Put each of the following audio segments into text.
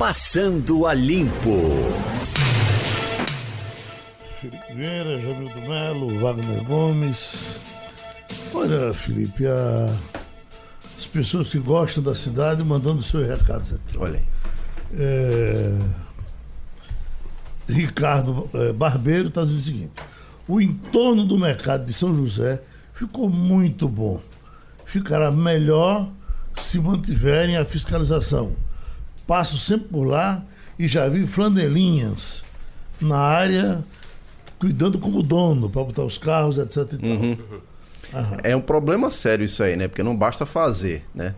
Passando a Limpo. Felipe Vieira, Jamildo Melo, Wagner Gomes. Olha, Felipe, a... as pessoas que gostam da cidade mandando seus recados aqui. Olha aí. É... Ricardo é, Barbeiro está dizendo o seguinte: o entorno do mercado de São José ficou muito bom. Ficará melhor se mantiverem a fiscalização. Passo sempre por lá e já vi flanelinhas na área cuidando como dono para botar os carros, etc. Uhum. É um problema sério isso aí, né? Porque não basta fazer, né?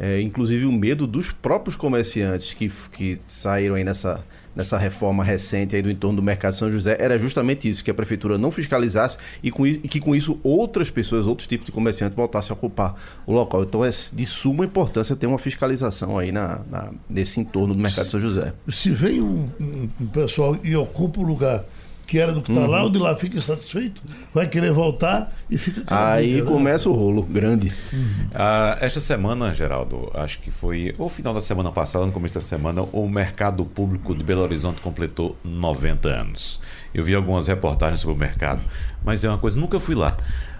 É, inclusive o medo dos próprios comerciantes que, que saíram aí nessa, nessa reforma recente aí do entorno do mercado São José era justamente isso, que a prefeitura não fiscalizasse e, com, e que com isso outras pessoas, outros tipos de comerciantes voltassem a ocupar o local. Então é de suma importância ter uma fiscalização aí na, na nesse entorno do mercado se, São José. Se vem um, um pessoal e ocupa o lugar que era do que está uhum. lá, o de lá fica insatisfeito, vai querer voltar e fica. Aí briga, começa né? o rolo grande. Uhum. Ah, esta semana, Geraldo, acho que foi o final da semana passada, no começo da semana, o mercado público de Belo Horizonte completou 90 anos. Eu vi algumas reportagens sobre o mercado, mas é uma coisa, nunca fui lá.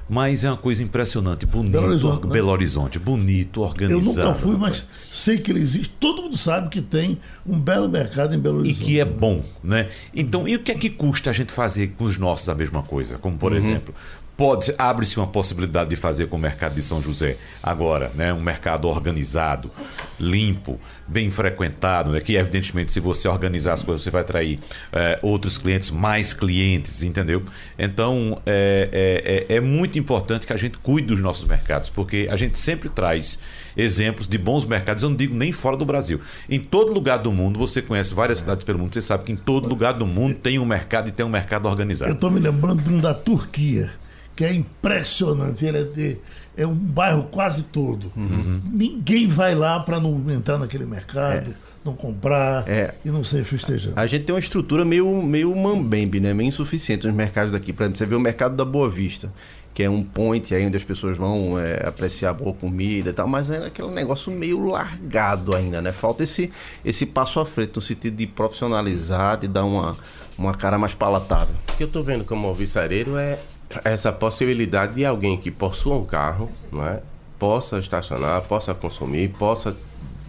Mas é uma coisa impressionante, bonito. Belo Horizonte, né? Belo Horizonte bonito, organizado. Eu nunca fui, mas sei que ele existe. Todo mundo sabe que tem um belo mercado em Belo Horizonte. E que é bom, né? Então, e o que é que custa a gente fazer com os nossos a mesma coisa? Como, por uhum. exemplo, pode abre-se uma possibilidade de fazer com o mercado de São José agora, né? Um mercado organizado, limpo, bem frequentado, né? Que evidentemente se você organizar as coisas você vai atrair é, outros clientes, mais clientes, entendeu? Então é, é, é, é muito importante que a gente cuide dos nossos mercados, porque a gente sempre traz exemplos de bons mercados. Eu não digo nem fora do Brasil. Em todo lugar do mundo você conhece várias cidades pelo mundo. Você sabe que em todo lugar do mundo tem um mercado e tem um mercado organizado. Eu estou me lembrando de um da Turquia que é impressionante. Ele é, de, é um bairro quase todo. Uhum. Ninguém vai lá para não entrar naquele mercado. É. Não comprar é. e não ser festejando. A gente tem uma estrutura meio, meio mambembe, né? meio insuficiente nos mercados daqui. Por exemplo, você vê o mercado da Boa Vista que é um point aí onde as pessoas vão é, apreciar boa comida e tal, mas é aquele negócio meio largado ainda, né? Falta esse, esse passo à frente no sentido de profissionalizar, de dar uma, uma cara mais palatável. O que eu estou vendo como alvissareiro é essa possibilidade de alguém que possua um carro, não é? possa estacionar, possa consumir, possa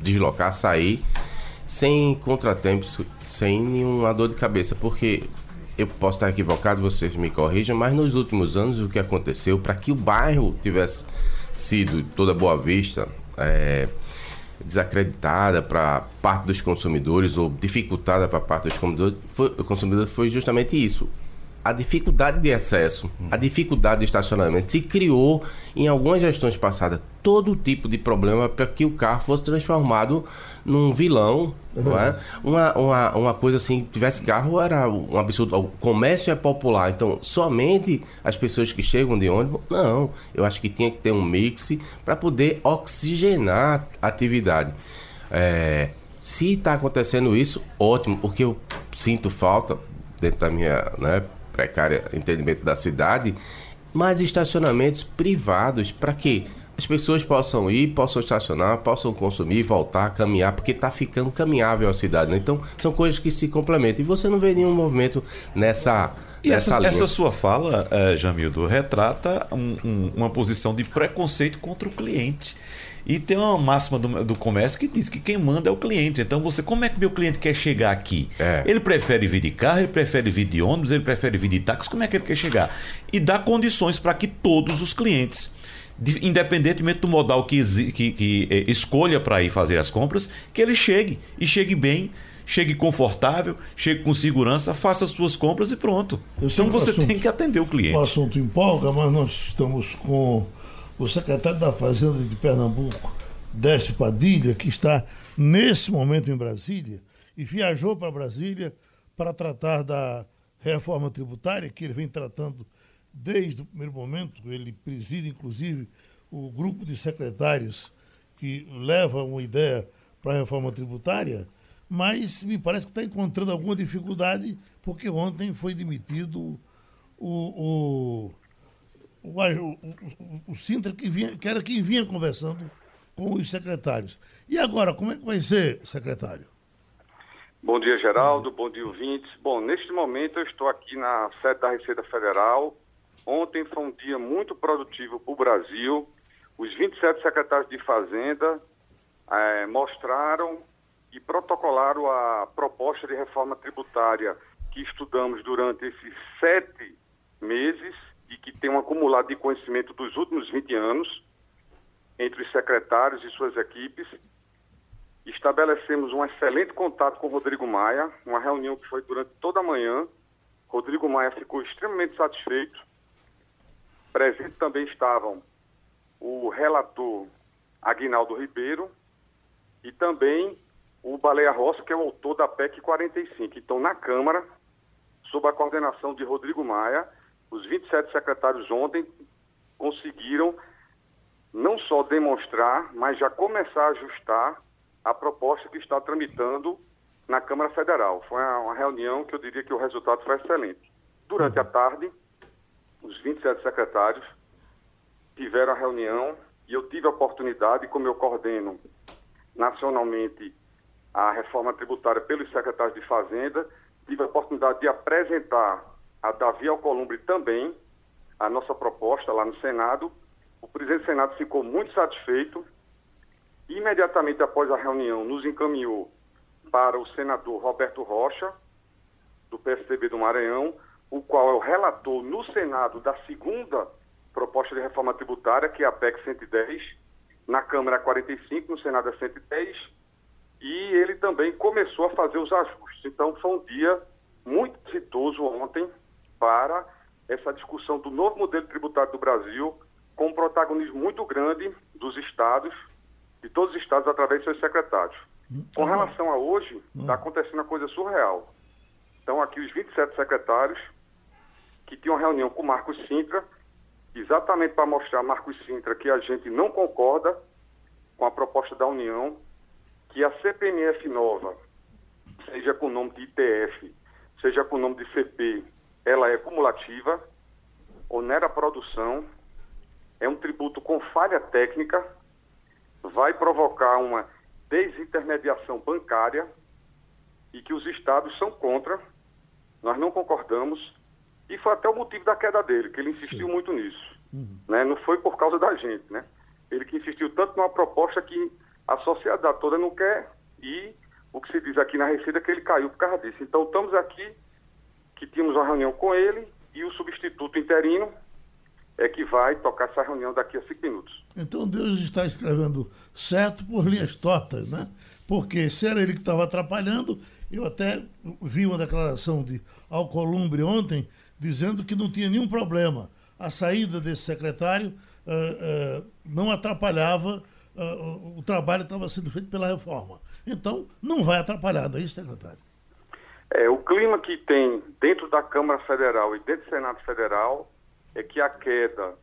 deslocar, sair sem contratempos, sem nenhuma dor de cabeça, porque eu posso estar equivocado, vocês me corrijam, mas nos últimos anos o que aconteceu para que o bairro tivesse sido toda Boa Vista é, desacreditada para parte dos consumidores ou dificultada para parte dos consumidores foi, consumidores foi justamente isso a dificuldade de acesso, a dificuldade de estacionamento. Se criou em algumas gestões passadas todo tipo de problema para que o carro fosse transformado num vilão, uhum. não é? Uma, uma, uma coisa assim, tivesse carro era um absurdo. O comércio é popular, então somente as pessoas que chegam de ônibus, não. Eu acho que tinha que ter um mix para poder oxigenar a atividade. É, se está acontecendo isso, ótimo, porque eu sinto falta dentro da minha né, precária entendimento da cidade, mais estacionamentos privados para que as pessoas possam ir, possam estacionar, possam consumir, voltar, caminhar, porque está ficando caminhável a cidade. Né? Então, são coisas que se complementam. E você não vê nenhum movimento nessa. E essa, essa, sua fala, uh, Jamildo, retrata um, um, uma posição de preconceito contra o cliente. E tem uma máxima do, do, comércio que diz que quem manda é o cliente. Então, você, como é que meu cliente quer chegar aqui? É. Ele prefere vir de carro, ele prefere vir de ônibus, ele prefere vir de táxi, como é que ele quer chegar? E dá condições para que todos os clientes independentemente do modal que, que, que eh, escolha para ir fazer as compras, que ele chegue e chegue bem, chegue confortável, chegue com segurança, faça as suas compras e pronto. Eu então você assunto, tem que atender o cliente. O assunto empolga, mas nós estamos com o secretário da Fazenda de Pernambuco, Décio Padilha, que está nesse momento em Brasília e viajou para Brasília para tratar da reforma tributária, que ele vem tratando desde o primeiro momento. Ele preside, inclusive, o grupo de secretários que leva uma ideia para a reforma tributária, mas me parece que está encontrando alguma dificuldade, porque ontem foi demitido o, o o, o, o Sintra que, vinha, que era quem vinha conversando com os secretários. E agora, como é que vai ser, secretário? Bom dia, Geraldo. Bom dia, ouvintes. Bom, neste momento eu estou aqui na sede da Receita Federal. Ontem foi um dia muito produtivo para o Brasil. Os 27 secretários de Fazenda eh, mostraram e protocolaram a proposta de reforma tributária que estudamos durante esses sete meses e que tem um acumulado de conhecimento dos últimos 20 anos entre os secretários e suas equipes. Estabelecemos um excelente contato com o Rodrigo Maia, uma reunião que foi durante toda a manhã. Rodrigo Maia ficou extremamente satisfeito. Presente também estavam o relator Aguinaldo Ribeiro e também o Baleia Rossi, que é o autor da PEC 45. Então, na Câmara, sob a coordenação de Rodrigo Maia, os 27 secretários ontem conseguiram não só demonstrar, mas já começar a ajustar a proposta que está tramitando na Câmara Federal. Foi uma reunião que eu diria que o resultado foi excelente. Durante a tarde, os 27 secretários tiveram a reunião e eu tive a oportunidade, como eu coordeno nacionalmente a reforma tributária pelos secretários de Fazenda, tive a oportunidade de apresentar a Davi Alcolumbre também a nossa proposta lá no Senado. O presidente do Senado ficou muito satisfeito. Imediatamente após a reunião, nos encaminhou para o senador Roberto Rocha, do PSDB do Maranhão, o qual é o relator no Senado da segunda proposta de reforma tributária, que é a PEC 110, na Câmara 45, no Senado é 110, e ele também começou a fazer os ajustes. Então foi um dia muito exitoso ontem para essa discussão do novo modelo tributário do Brasil, com um protagonismo muito grande dos estados, de todos os estados, através de seus secretários. Com uhum. relação a hoje, está uhum. acontecendo uma coisa surreal. Então, aqui os 27 secretários, que tinham uma reunião com o Marcos Sintra, exatamente para mostrar a Marcos Sintra que a gente não concorda com a proposta da União, que a CPMF nova, seja com o nome de ITF, seja com o nome de CP, ela é cumulativa, onera a produção, é um tributo com falha técnica, vai provocar uma desintermediação bancária e que os estados são contra, nós não concordamos, e foi até o motivo da queda dele, que ele insistiu Sim. muito nisso. Uhum. Né? Não foi por causa da gente, né? Ele que insistiu tanto numa proposta que a sociedade toda não quer e o que se diz aqui na Receita é que ele caiu por causa disso. Então estamos aqui que tínhamos uma reunião com ele e o substituto interino é que vai tocar essa reunião daqui a cinco minutos. Então Deus está escrevendo certo por linhas tortas, né? Porque se era ele que estava atrapalhando, eu até vi uma declaração de Alcolumbre ontem dizendo que não tinha nenhum problema. A saída desse secretário uh, uh, não atrapalhava uh, o trabalho que estava sendo feito pela reforma. Então, não vai atrapalhar, isso, secretário? É, o clima que tem dentro da Câmara Federal e dentro do Senado Federal é que a queda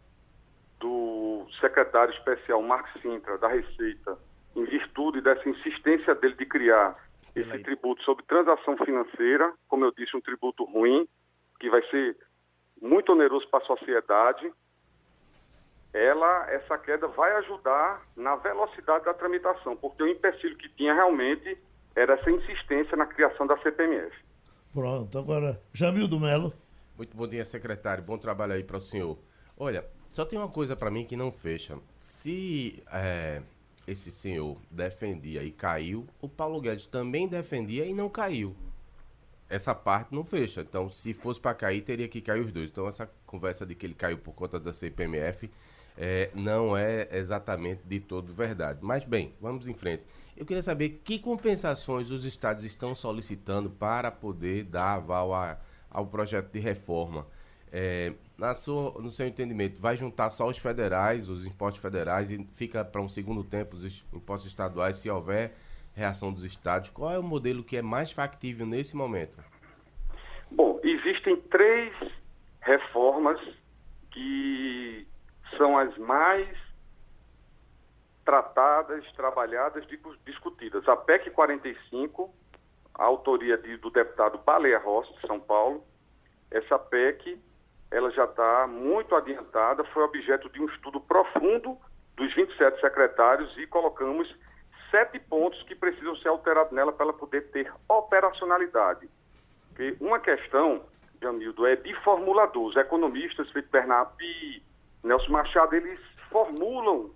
do secretário especial Marcos Sintra, da Receita, em virtude dessa insistência dele de criar esse tributo sobre transação financeira, como eu disse, um tributo ruim, que vai ser muito oneroso para a sociedade, ela, essa queda vai ajudar na velocidade da tramitação, porque o empecilho que tinha realmente era essa insistência na criação da CPMF. Pronto, agora, Jamil do Melo. Muito bom dia, secretário. Bom trabalho aí para o senhor. Olha, só tem uma coisa para mim que não fecha. Se é, esse senhor defendia e caiu, o Paulo Guedes também defendia e não caiu. Essa parte não fecha. Então, se fosse para cair, teria que cair os dois. Então, essa conversa de que ele caiu por conta da CPMF é, não é exatamente de todo verdade. Mas, bem, vamos em frente. Eu queria saber que compensações os estados estão solicitando para poder dar aval a, ao projeto de reforma. É, na sua, no seu entendimento, vai juntar só os federais, os impostos federais, e fica para um segundo tempo os impostos estaduais, se houver reação dos estados? Qual é o modelo que é mais factível nesse momento? Bom, existem três reformas que são as mais tratadas, trabalhadas, discutidas. A PEC 45, a autoria de, do deputado Baleia Rossi, de São Paulo, essa PEC ela já está muito adiantada, foi objeto de um estudo profundo dos 27 secretários e colocamos sete pontos que precisam ser alterados nela para ela poder ter operacionalidade. Porque uma questão, Jamildo, é de formulador. Os economistas, Felipe Bernardo e Nelson Machado, eles formulam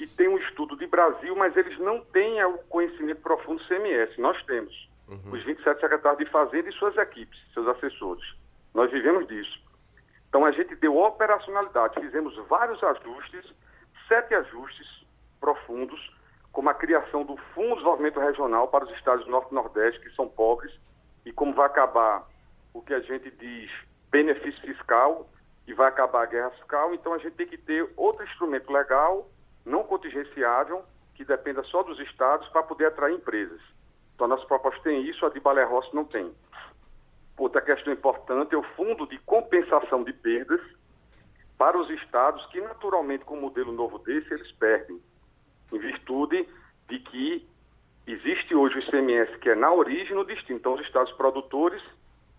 e têm um estudo de Brasil, mas eles não têm o conhecimento profundo do CMS. Nós temos. Uhum. Os 27 secretários de Fazenda e suas equipes, seus assessores. Nós vivemos disso. Então a gente deu operacionalidade, fizemos vários ajustes, sete ajustes profundos, como a criação do Fundo de Desenvolvimento Regional para os estados do Norte e Nordeste, que são pobres, e como vai acabar o que a gente diz benefício fiscal, e vai acabar a guerra fiscal, então a gente tem que ter outro instrumento legal, não contingenciável, que dependa só dos estados, para poder atrair empresas. Então a nossa proposta tem isso, a de Balé Rossi não tem. Outra questão importante é o fundo de compensação de perdas para os estados que, naturalmente, com um modelo novo desse, eles perdem, em virtude de que existe hoje o ICMS que é na origem no destino. Então, os estados produtores,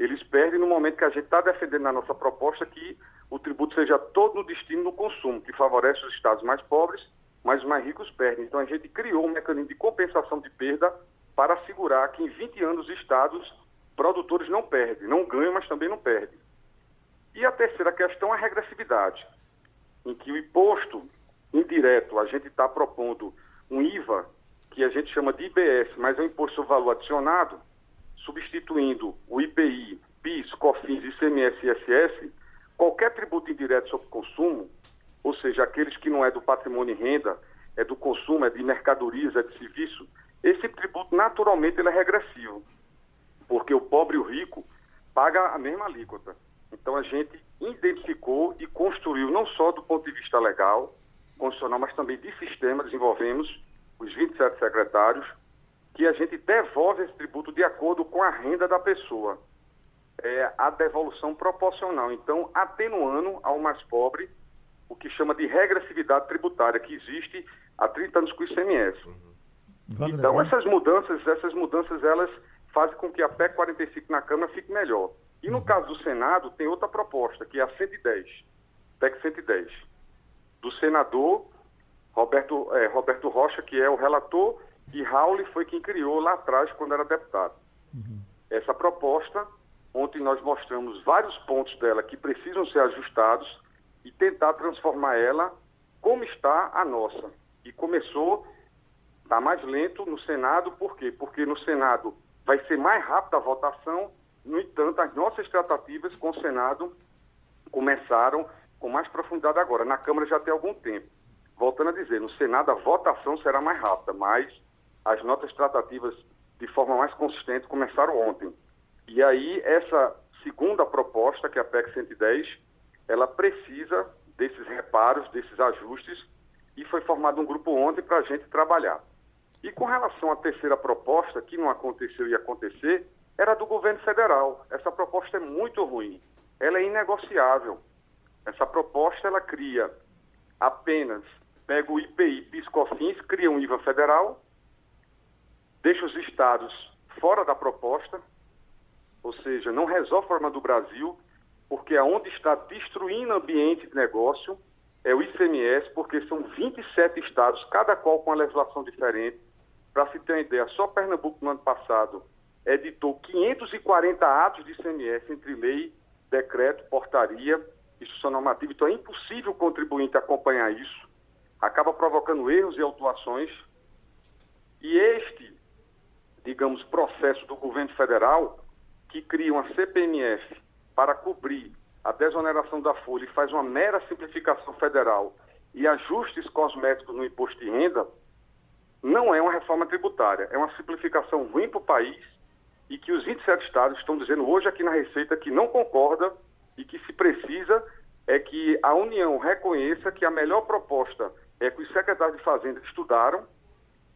eles perdem no momento que a gente está defendendo na nossa proposta que o tributo seja todo no destino no consumo, que favorece os estados mais pobres, mas os mais ricos perdem. Então, a gente criou um mecanismo de compensação de perda para assegurar que em 20 anos os estados produtores não perdem, não ganham, mas também não perdem. E a terceira questão é a regressividade, em que o imposto indireto, a gente está propondo um IVA, que a gente chama de IBS, mas é um imposto sobre valor adicionado, substituindo o IPI, PIS, COFINS, ICMS e ISS, qualquer tributo indireto sobre consumo, ou seja, aqueles que não é do patrimônio e renda, é do consumo, é de mercadorias, é de serviço, esse tributo naturalmente ele é regressivo porque o pobre e o rico pagam a mesma alíquota. Então a gente identificou e construiu, não só do ponto de vista legal, constitucional, mas também de sistema, desenvolvemos os 27 secretários, que a gente devolve esse tributo de acordo com a renda da pessoa. É a devolução proporcional. Então, atenuando ao mais pobre o que chama de regressividade tributária, que existe há 30 anos com o ICMS. Uhum. Então, essas mudanças, essas mudanças, elas faz com que a PEC 45 na Câmara fique melhor. E no caso do Senado, tem outra proposta, que é a 110, PEC 110, do senador Roberto, é, Roberto Rocha, que é o relator, e Raul foi quem criou lá atrás, quando era deputado. Uhum. Essa proposta, ontem nós mostramos vários pontos dela que precisam ser ajustados e tentar transformar ela como está a nossa. E começou, está mais lento no Senado, por quê? Porque no Senado vai ser mais rápida a votação. No entanto, as nossas tratativas com o Senado começaram com mais profundidade agora. Na Câmara já tem algum tempo. Voltando a dizer, no Senado a votação será mais rápida, mas as nossas tratativas de forma mais consistente começaram ontem. E aí, essa segunda proposta, que é a PEC 110, ela precisa desses reparos, desses ajustes, e foi formado um grupo ontem para a gente trabalhar. E com relação à terceira proposta, que não aconteceu e acontecer, era do governo federal. Essa proposta é muito ruim. Ela é inegociável. Essa proposta ela cria apenas pega o IPI, PIS/COFINS, cria um IVA federal, deixa os estados fora da proposta, ou seja, não resolve o problema do Brasil, porque aonde está destruindo ambiente de negócio é o ICMS, porque são 27 estados, cada qual com uma legislação diferente, para se ter uma ideia, só Pernambuco no ano passado editou 540 atos de ICMS entre lei, decreto, portaria, instrução normativa. Então é impossível o contribuinte acompanhar isso. Acaba provocando erros e autuações. E este, digamos, processo do governo federal, que cria uma CPMF para cobrir a desoneração da folha e faz uma mera simplificação federal e ajustes cosméticos no imposto de renda, não é uma reforma tributária, é uma simplificação ruim para o país e que os 27 estados estão dizendo hoje aqui na Receita que não concorda e que se precisa é que a União reconheça que a melhor proposta é que os secretários de Fazenda estudaram,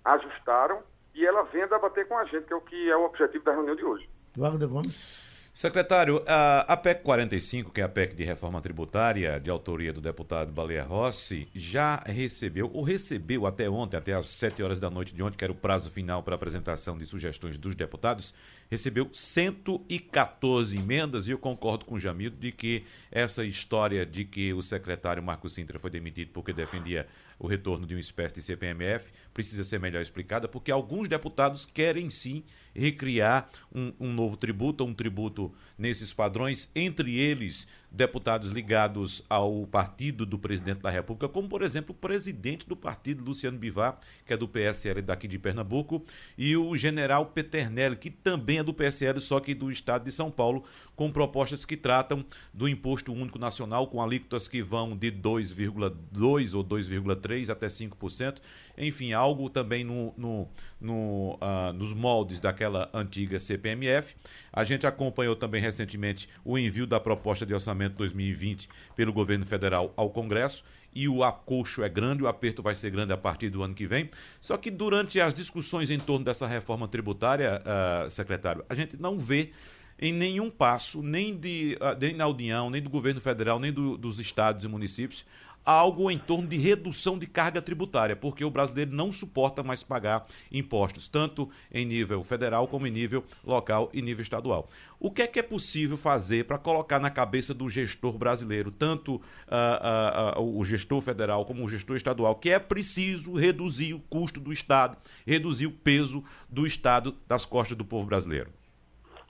ajustaram e ela venha debater com a gente, que é o que é o objetivo da reunião de hoje. Wagner Gomes. Secretário, a, PEC 45, que é a PEC de reforma tributária, de autoria do deputado Baleia Rossi, já recebeu, ou recebeu até ontem, até às 7 horas da noite de ontem, que era o prazo final para apresentação de sugestões dos deputados, recebeu 114 emendas, e eu concordo com o Jamil de que essa história de que o secretário Marco Sintra foi demitido porque defendia o retorno de uma espécie de CPMF precisa ser melhor explicada, porque alguns deputados querem sim recriar um, um novo tributo, um tributo nesses padrões, entre eles deputados ligados ao partido do presidente da República, como por exemplo o presidente do partido, Luciano Bivar, que é do PSL daqui de Pernambuco, e o general Peternelli, que também é do PSL, só que do estado de São Paulo, com propostas que tratam do imposto único nacional, com alíquotas que vão de 2,2 ou 2,3 até 5%, enfim, algo também no, no, no uh, nos moldes daquela antiga CPMF. A gente acompanhou também recentemente o envio da proposta de orçamento 2020 pelo governo federal ao Congresso e o acolcho é grande, o aperto vai ser grande a partir do ano que vem. Só que durante as discussões em torno dessa reforma tributária, uh, secretário, a gente não vê em nenhum passo, nem, de, uh, nem da União, nem do governo federal, nem do, dos estados e municípios, algo em torno de redução de carga tributária, porque o brasileiro não suporta mais pagar impostos, tanto em nível federal como em nível local e nível estadual. O que é que é possível fazer para colocar na cabeça do gestor brasileiro, tanto uh, uh, uh, o gestor federal como o gestor estadual, que é preciso reduzir o custo do Estado, reduzir o peso do Estado das costas do povo brasileiro?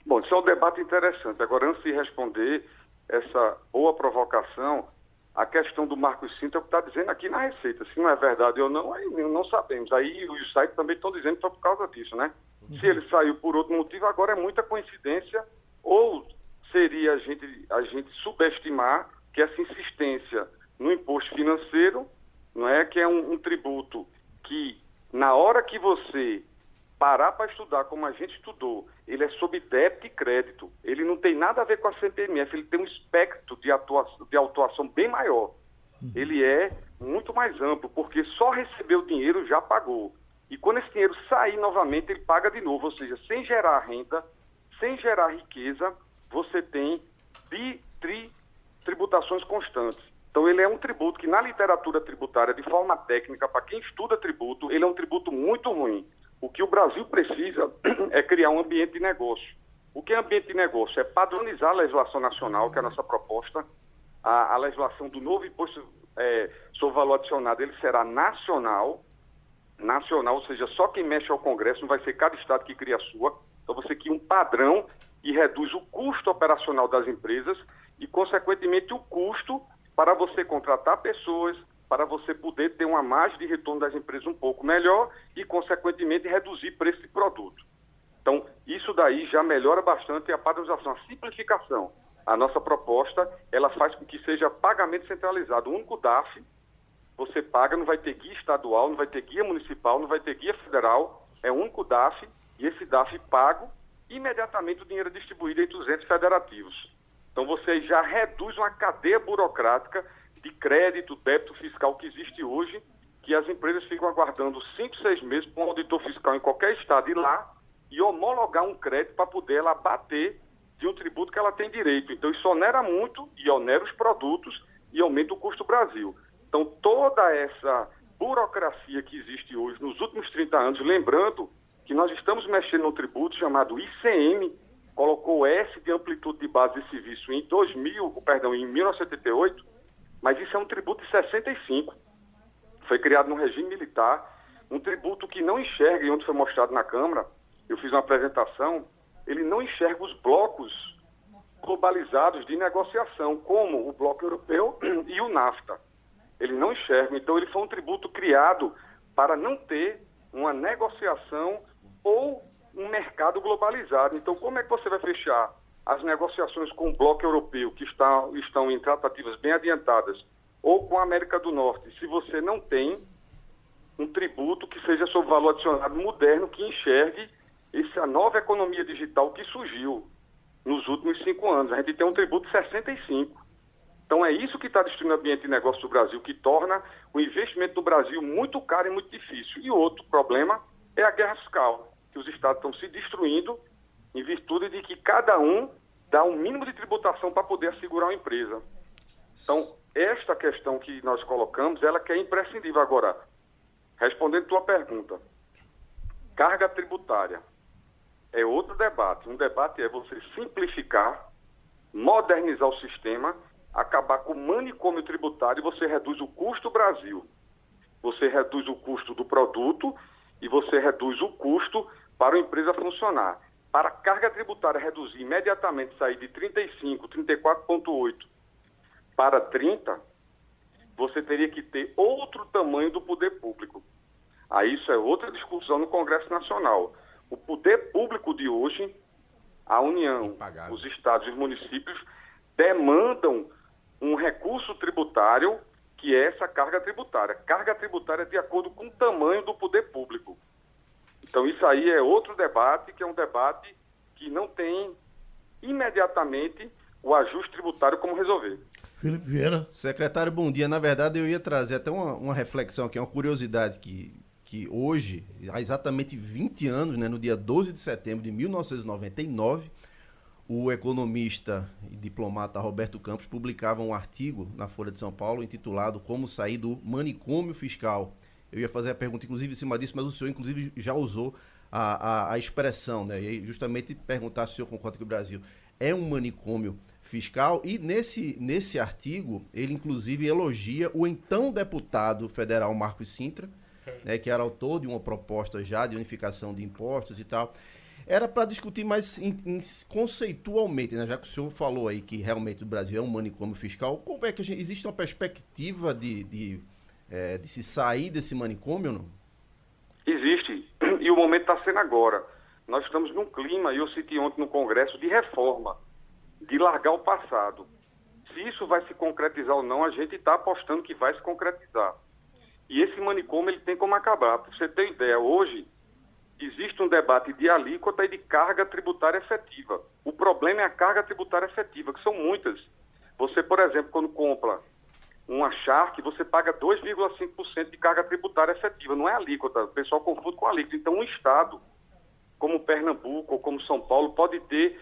Bom, isso é um debate interessante. Agora, antes de responder essa boa provocação, a questão do Marcos Cinto é o que está dizendo aqui na Receita. Se não é verdade ou não, aí não sabemos. Aí os sites também estão dizendo foi por causa disso, né? Uhum. Se ele saiu por outro motivo, agora é muita coincidência ou seria a gente, a gente subestimar que essa insistência no imposto financeiro, não é que é um, um tributo que na hora que você parar para estudar como a gente estudou, ele é sob débito e crédito. Ele não tem nada a ver com a CPMF, ele tem um espectro de, atuação, de autuação bem maior. Uhum. Ele é muito mais amplo, porque só recebeu o dinheiro já pagou. E quando esse dinheiro sair novamente, ele paga de novo, ou seja, sem gerar renda, sem gerar riqueza, você tem bi, tri, tributações constantes. Então ele é um tributo que na literatura tributária, de forma técnica, para quem estuda tributo, ele é um tributo muito ruim. O que o Brasil precisa é criar um ambiente de negócio. O que é ambiente de negócio? É padronizar a legislação nacional, que é a nossa proposta. A, a legislação do novo imposto é, sobre valor adicionado, ele será nacional, nacional, ou seja, só quem mexe ao Congresso, não vai ser cada estado que cria a sua. Então você cria um padrão e reduz o custo operacional das empresas e, consequentemente, o custo para você contratar pessoas, para você poder ter uma margem de retorno das empresas um pouco melhor e, consequentemente, reduzir preço de produto. Então, isso daí já melhora bastante a padronização, a simplificação. A nossa proposta, ela faz com que seja pagamento centralizado. O único DAF, você paga, não vai ter guia estadual, não vai ter guia municipal, não vai ter guia federal, é o único DAF, e esse DAF pago, imediatamente o dinheiro é distribuído entre os entes federativos. Então, você já reduz uma cadeia burocrática de crédito, débito fiscal que existe hoje, que as empresas ficam aguardando cinco, seis meses para um auditor fiscal em qualquer estado ir lá e homologar um crédito para poder ela bater de um tributo que ela tem direito. Então isso onera muito e onera os produtos e aumenta o custo Brasil. Então toda essa burocracia que existe hoje nos últimos 30 anos, lembrando que nós estamos mexendo num tributo chamado ICM, colocou S de amplitude de base de serviço em 2000, perdão, em 1978, mas isso é um tributo de 65. Foi criado no regime militar, um tributo que não enxerga, e onde foi mostrado na Câmara, eu fiz uma apresentação, ele não enxerga os blocos globalizados de negociação, como o bloco europeu e o NAFTA. Ele não enxerga. Então, ele foi um tributo criado para não ter uma negociação ou um mercado globalizado. Então, como é que você vai fechar as negociações com o bloco europeu, que está, estão em tratativas bem adiantadas, ou com a América do Norte, se você não tem um tributo que seja sobre valor adicionado moderno, que enxergue essa nova economia digital que surgiu nos últimos cinco anos. A gente tem um tributo de 65. Então é isso que está destruindo o ambiente de negócio do Brasil, que torna o investimento do Brasil muito caro e muito difícil. E outro problema é a guerra fiscal, que os estados estão se destruindo em virtude de que cada um dá um mínimo de tributação para poder assegurar uma empresa. Então, esta questão que nós colocamos, ela que é imprescindível. Agora, respondendo a tua pergunta, carga tributária é outro debate. Um debate é você simplificar, modernizar o sistema, acabar com o manicômio tributário e você reduz o custo Brasil. você reduz o custo do produto e você reduz o custo para a empresa funcionar. Para a carga tributária reduzir imediatamente, sair de 35, 34,8 para 30, você teria que ter outro tamanho do poder público. Aí isso é outra discussão no Congresso Nacional. O poder público de hoje, a União, os estados e os municípios demandam um recurso tributário que é essa carga tributária. Carga tributária de acordo com o tamanho do poder público. Então isso aí é outro debate, que é um debate que não tem imediatamente o ajuste tributário como resolver. Felipe Vieira. Secretário, bom dia. Na verdade, eu ia trazer até uma, uma reflexão aqui, uma curiosidade que, que hoje, há exatamente 20 anos, né, no dia 12 de setembro de 1999, o economista e diplomata Roberto Campos publicava um artigo na Folha de São Paulo intitulado Como Sair do Manicômio Fiscal. Eu ia fazer a pergunta, inclusive, em cima disso, mas o senhor, inclusive, já usou a, a, a expressão, né? E justamente perguntar se o senhor concorda que o Brasil é um manicômio fiscal. E nesse, nesse artigo, ele, inclusive, elogia o então deputado federal Marcos Sintra, né, que era autor de uma proposta já de unificação de impostos e tal era para discutir mais in, in, conceitualmente, né? já que o senhor falou aí que realmente o Brasil é um manicômio fiscal, como é que gente, existe uma perspectiva de, de, é, de se sair desse manicômio ou não? Existe, e o momento está sendo agora. Nós estamos num clima, e eu citei ontem no Congresso, de reforma, de largar o passado. Se isso vai se concretizar ou não, a gente está apostando que vai se concretizar. E esse manicômio ele tem como acabar. Para você ter ideia, hoje existe um debate de alíquota e de carga tributária efetiva. O problema é a carga tributária efetiva, que são muitas. Você, por exemplo, quando compra uma Shark, você paga 2,5% de carga tributária efetiva, não é alíquota. O pessoal confunde com alíquota. Então, um estado como Pernambuco ou como São Paulo pode ter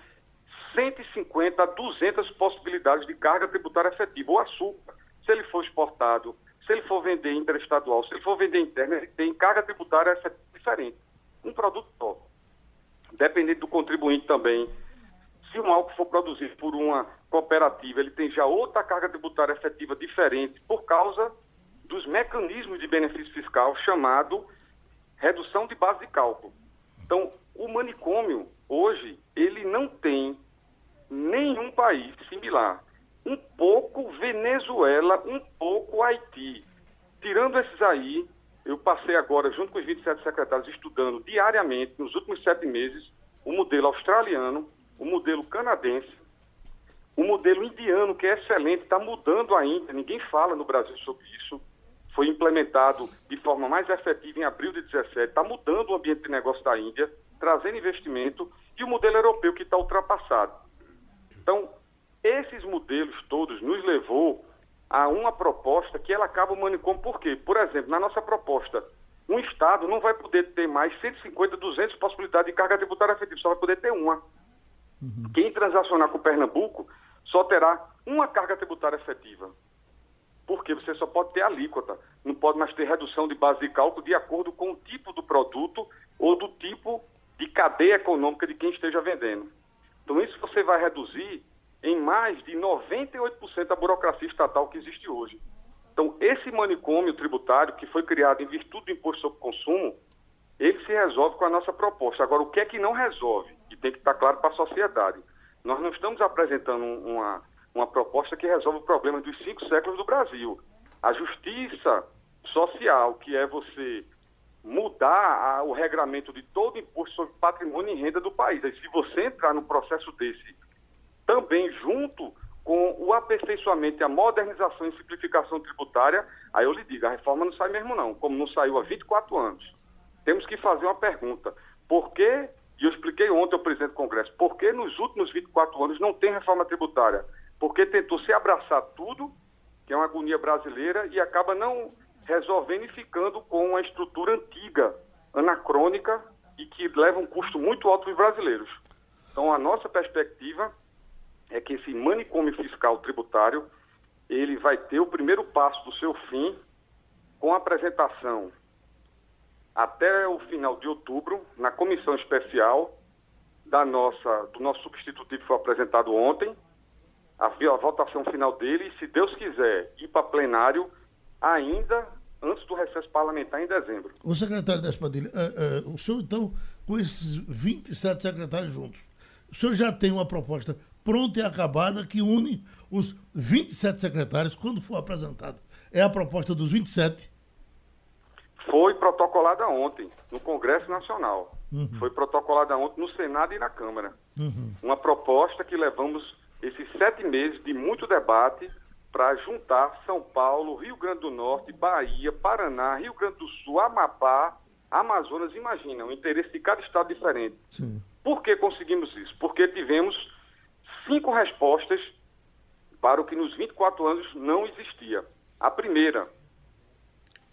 150 a 200 possibilidades de carga tributária efetiva. O açúcar, se ele for exportado, se ele for vender interestadual, se ele for vender interno, ele tem carga tributária diferente um produto só. Dependendo do contribuinte também, se um álcool for produzido por uma cooperativa, ele tem já outra carga tributária efetiva diferente por causa dos mecanismos de benefício fiscal chamado redução de base de cálculo. Então, o manicômio, hoje, ele não tem nenhum país similar. Um pouco Venezuela, um pouco Haiti. Tirando esses aí, eu passei agora, junto com os 27 secretários, estudando diariamente, nos últimos sete meses, o modelo australiano, o modelo canadense, o modelo indiano, que é excelente, está mudando ainda, ninguém fala no Brasil sobre isso. Foi implementado de forma mais efetiva em abril de 17, está mudando o ambiente de negócio da Índia, trazendo investimento, e o modelo europeu que está ultrapassado. Então, esses modelos todos nos levou a uma proposta que ela acaba o manicômio. Por quê? Por exemplo, na nossa proposta, um Estado não vai poder ter mais 150, 200 possibilidades de carga tributária efetiva, só vai poder ter uma. Uhum. Quem transacionar com Pernambuco só terá uma carga tributária efetiva. Porque você só pode ter alíquota, não pode mais ter redução de base de cálculo de acordo com o tipo do produto ou do tipo de cadeia econômica de quem esteja vendendo. Então, isso você vai reduzir em mais de 98% da burocracia estatal que existe hoje. Então, esse manicômio tributário, que foi criado em virtude do imposto sobre consumo, ele se resolve com a nossa proposta. Agora, o que é que não resolve? E tem que estar claro para a sociedade. Nós não estamos apresentando uma, uma proposta que resolve o problema dos cinco séculos do Brasil. A justiça social, que é você mudar a, o regramento de todo imposto sobre patrimônio e renda do país. E se você entrar num processo desse também junto com o aperfeiçoamento e a modernização e simplificação tributária, aí eu lhe digo, a reforma não sai mesmo não, como não saiu há 24 anos. Temos que fazer uma pergunta. Por que, e eu expliquei ontem ao presidente do Congresso, por que nos últimos 24 anos não tem reforma tributária? Porque tentou se abraçar tudo, que é uma agonia brasileira, e acaba não resolvendo e ficando com uma estrutura antiga, anacrônica, e que leva um custo muito alto para os brasileiros. Então, a nossa perspectiva é que esse manicômio fiscal tributário ele vai ter o primeiro passo do seu fim com a apresentação até o final de outubro na comissão especial da nossa do nosso substitutivo foi apresentado ontem a, a votação final dele e se Deus quiser ir para plenário ainda antes do recesso parlamentar em dezembro. O secretário da Espadilha, uh, uh, o senhor então, com esses 27 secretários juntos, o senhor já tem uma proposta pronta e acabada que une os 27 secretários quando for apresentada. É a proposta dos 27? Foi protocolada ontem no Congresso Nacional. Uhum. Foi protocolada ontem no Senado e na Câmara. Uhum. Uma proposta que levamos esses sete meses de muito debate para juntar São Paulo, Rio Grande do Norte, Bahia, Paraná, Rio Grande do Sul, Amapá, Amazonas. Imagina, o interesse de cada estado diferente. Sim. Por que conseguimos isso? Porque tivemos cinco respostas para o que nos 24 anos não existia. A primeira,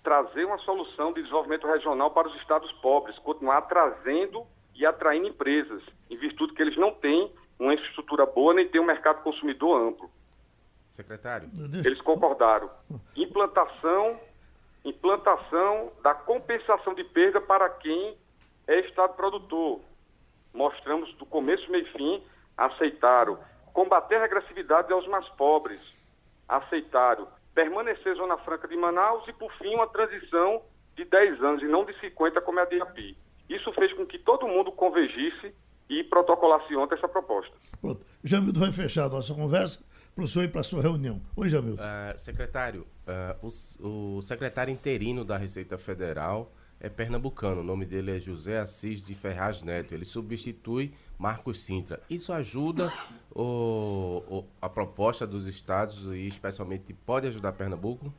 trazer uma solução de desenvolvimento regional para os estados pobres, continuar trazendo e atraindo empresas, em virtude que eles não têm uma infraestrutura boa nem têm um mercado consumidor amplo. Secretário. Eles concordaram. Implantação, implantação da compensação de perda para quem é estado produtor. Mostramos do começo, meio e fim, aceitaram. Combater a agressividade aos mais pobres. Aceitaram. Permanecer Zona Franca de Manaus e, por fim, uma transição de 10 anos e não de 50 como é a DIAPI. Isso fez com que todo mundo convergisse e protocolasse ontem essa proposta. Pronto. Jamildo vai fechar a nossa conversa para o senhor ir para a sua reunião. Oi, Jamildo. Uh, secretário, uh, o, o, secretário interino da Receita Federal é pernambucano. O nome dele é José Assis de Ferraz Neto. Ele substitui Marcos Sintra. Isso ajuda o, o, a proposta dos estados e especialmente pode ajudar Pernambuco?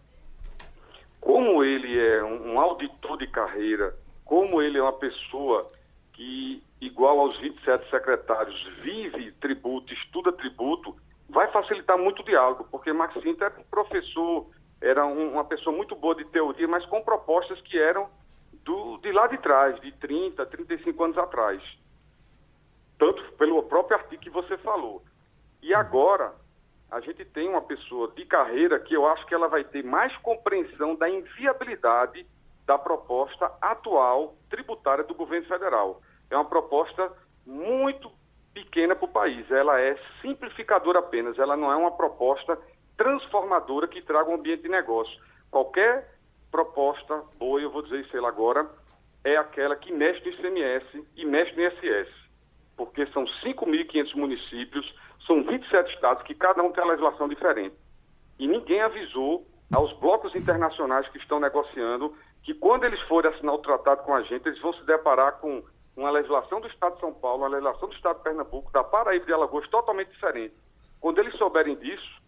Como ele é um, auditor de carreira, como ele é uma pessoa que, igual aos 27 secretários, vive tributo, estuda tributo, vai facilitar muito o diálogo, porque Max Sintra era um professor, era um, uma pessoa muito boa de teoria, mas com propostas que eram do, de lá de trás, de 30, 35 anos atrás. Tanto pelo próprio artigo que você falou. E agora, a gente tem uma pessoa de carreira que eu acho que ela vai ter mais compreensão da inviabilidade da proposta atual tributária do governo federal. É uma proposta muito pequena para o país. Ela é simplificadora apenas, ela não é uma proposta transformadora que traga um ambiente de negócio. Qualquer proposta boa, eu vou dizer isso agora, é aquela que mexe no ICMS e mexe no ISS. Porque são 5.500 municípios, são 27 estados que cada um tem uma legislação diferente. E ninguém avisou aos blocos internacionais que estão negociando que quando eles forem assinar o tratado com a gente, eles vão se deparar com uma legislação do Estado de São Paulo, uma legislação do Estado de Pernambuco, da Paraíba e de Alagoas totalmente diferente. Quando eles souberem disso,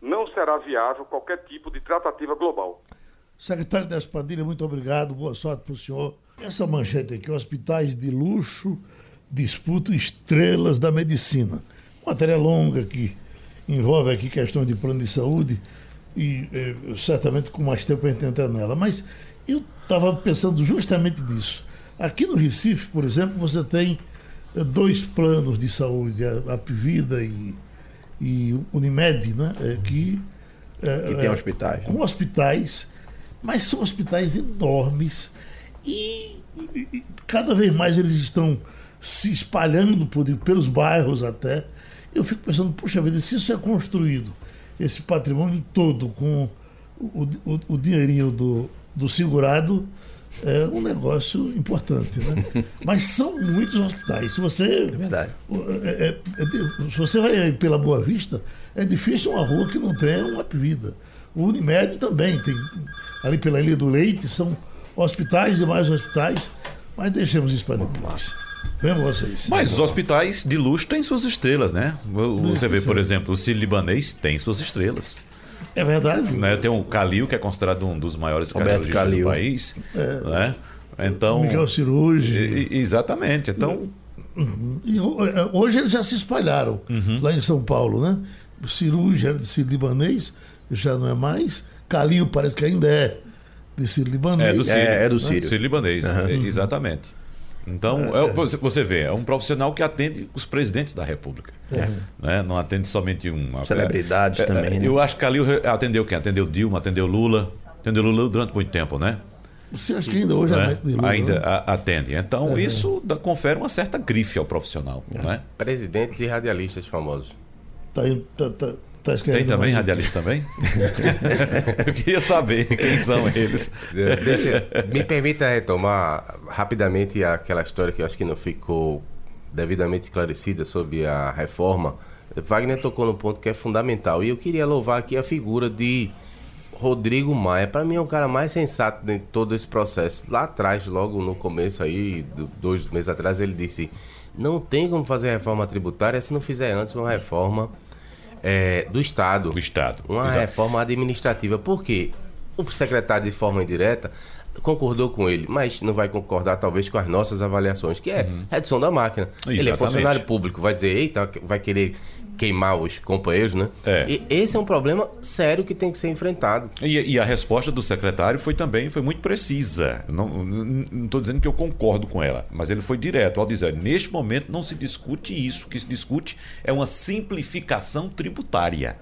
não será viável qualquer tipo de tratativa global. Secretário da Espadilha, muito obrigado, boa sorte para o senhor. Essa manchete aqui, hospitais de luxo disputam estrelas da medicina. Matéria longa que envolve aqui questões de plano de saúde e eh, certamente com mais tempo a gente entra nela. Mas eu estava pensando justamente nisso. Aqui no Recife, por exemplo, você tem eh, dois planos de saúde, a Apivida e, e Unimed, né? É, que, é, que tem hospitais. Com hospitais, mas são hospitais enormes e, e, cada vez mais eles estão se espalhando por, pelos bairros até. Eu fico pensando, puxa vida, se isso é construído, esse patrimônio todo com o, o, o dinheirinho do, do segurado, é um negócio importante, né? Mas são muitos hospitais. Se você, é verdade. É, é, é, se você vai pela Boa Vista, é difícil uma rua que não tenha uma vida. O Unimed também tem, ali pela Ilha do Leite, são hospitais e mais hospitais, mas deixemos isso para depois. Vemos vocês. Mas os hospitais de luxo têm suas estrelas, né? Você vê, por exemplo, o Círio Libanês tem suas estrelas. É verdade. Né? Tem o Calil, que é considerado um dos maiores cardiologistas do país. É. Né? Então, Miguel Cirugi. Exatamente. Então. Uhum. E é, hoje eles já se espalharam uhum. lá em São Paulo, né? O era de Ciro Libanês, já não é mais. Calil parece que ainda é de Ciro Libanês. É do Ciro. É, é do. Ciro Libanês, uhum. exatamente. Então, é, é, você vê, é um profissional que atende os presidentes da República. É. Né? Não atende somente uma. Celebridade é, também. É, né? Eu acho que ali atendeu quem? Atendeu Dilma, atendeu Lula. Atendeu Lula durante muito tempo, né? Você acha que ainda hoje né? Lula, Ainda né? atende. Então, isso dá, confere uma certa grife ao profissional. Né? Presidentes e radialistas famosos. Tá, tá, tá, Tá Tem também radialista também? Eu queria saber quem são eles. Deixa, me permita retomar rapidamente aquela história que eu acho que não ficou devidamente esclarecida sobre a reforma. Wagner tocou no ponto que é fundamental e eu queria louvar aqui a figura de Rodrigo Maia. Para mim é o cara mais sensato de todo esse processo. Lá atrás, logo no começo aí, dois meses atrás, ele disse: não tem como fazer reforma tributária se não fizer antes uma reforma é, do Estado. Do Estado. Uma Exato. reforma administrativa. Por quê? O secretário, de forma indireta, concordou com ele, mas não vai concordar talvez com as nossas avaliações, que é uhum. redução da máquina. Exatamente. Ele é funcionário público, vai dizer, eita, vai querer queimar os companheiros, né? É. E esse é um problema sério que tem que ser enfrentado. E, e a resposta do secretário foi também foi muito precisa. Não estou dizendo que eu concordo com ela, mas ele foi direto ao dizer: neste momento não se discute isso. O que se discute é uma simplificação tributária.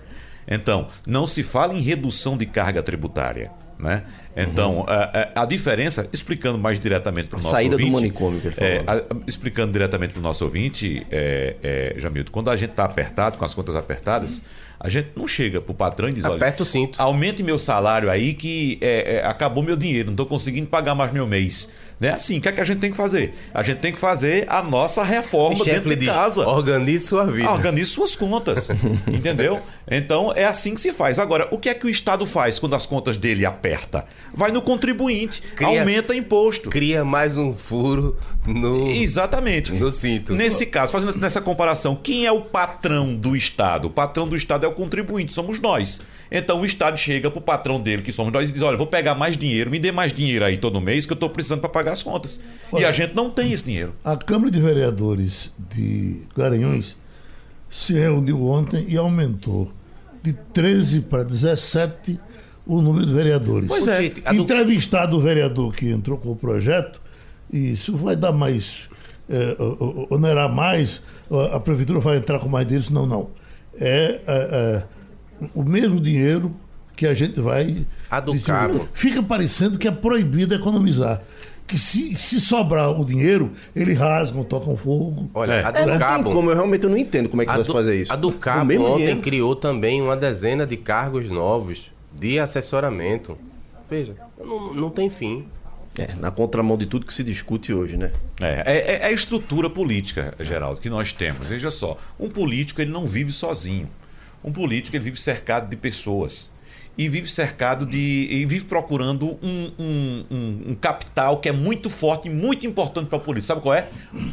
Então, não se fala em redução de carga tributária. Né? Então, uhum. a, a, a, diferença, explicando mais diretamente para o nosso saída ouvinte. Saída do manicômio que ele falou. É, a, explicando diretamente para o nosso ouvinte, é, é, Jamildo, quando a gente está apertado, com as contas apertadas, a gente não chega para o patrão e diz: Aperta o cinto. Aumente meu salário aí que é, é, acabou meu dinheiro, não estou conseguindo pagar mais meu mês. Né? Assim, o que é que a gente tem que fazer? A gente tem que fazer a nossa reforma dentro de diz, casa. Organize sua vida. Organize suas contas. entendeu? Então é assim que se faz. Agora, o que é que o Estado faz quando as contas dele aperta? Vai no contribuinte, cria, aumenta imposto. Cria mais um furo no. Exatamente. No cinto. Nesse caso, fazendo nessa comparação, quem é o patrão do Estado? O patrão do Estado é o contribuinte, somos nós. Então o Estado chega para o patrão dele, que somos nós, e diz: olha, vou pegar mais dinheiro, me dê mais dinheiro aí todo mês que eu estou precisando para pagar as contas. Olha, e a gente não tem esse dinheiro. A Câmara de Vereadores de Garanhuns se reuniu ontem e aumentou de 13 para 17 o número de vereadores. Pois é. Entrevistado o vereador que entrou com o projeto, e isso vai dar mais, é, onerar mais, a prefeitura vai entrar com mais dinheiro, não, não. É, é, é o mesmo dinheiro que a gente vai. A do cabo. Fica parecendo que é proibido economizar. Que se, se sobrar o dinheiro, ele rasgam, tocam fogo. Olha, é. a do é, cabo. como eu realmente não entendo como é que nós fazer isso. A do cabo ontem dinheiro. criou também uma dezena de cargos novos de assessoramento. Veja, não, não tem fim. É, na contramão de tudo que se discute hoje, né? É, é, é a estrutura política, Geraldo, que nós temos. Veja só, um político ele não vive sozinho. Um político ele vive cercado de pessoas e vive cercado de. e vive procurando um, um, um, um capital que é muito forte e muito importante para a polícia. Sabe qual é?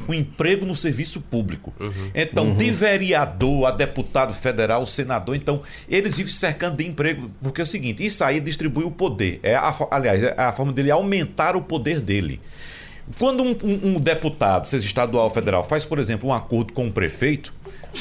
O emprego no serviço público. Uhum. Então, uhum. de vereador a deputado federal, senador, então, eles vivem cercando de emprego, porque é o seguinte, isso aí distribui o poder. É a, aliás, é a forma dele aumentar o poder dele. Quando um, um, um, deputado, seja estadual ou federal, faz, por exemplo, um acordo com o prefeito,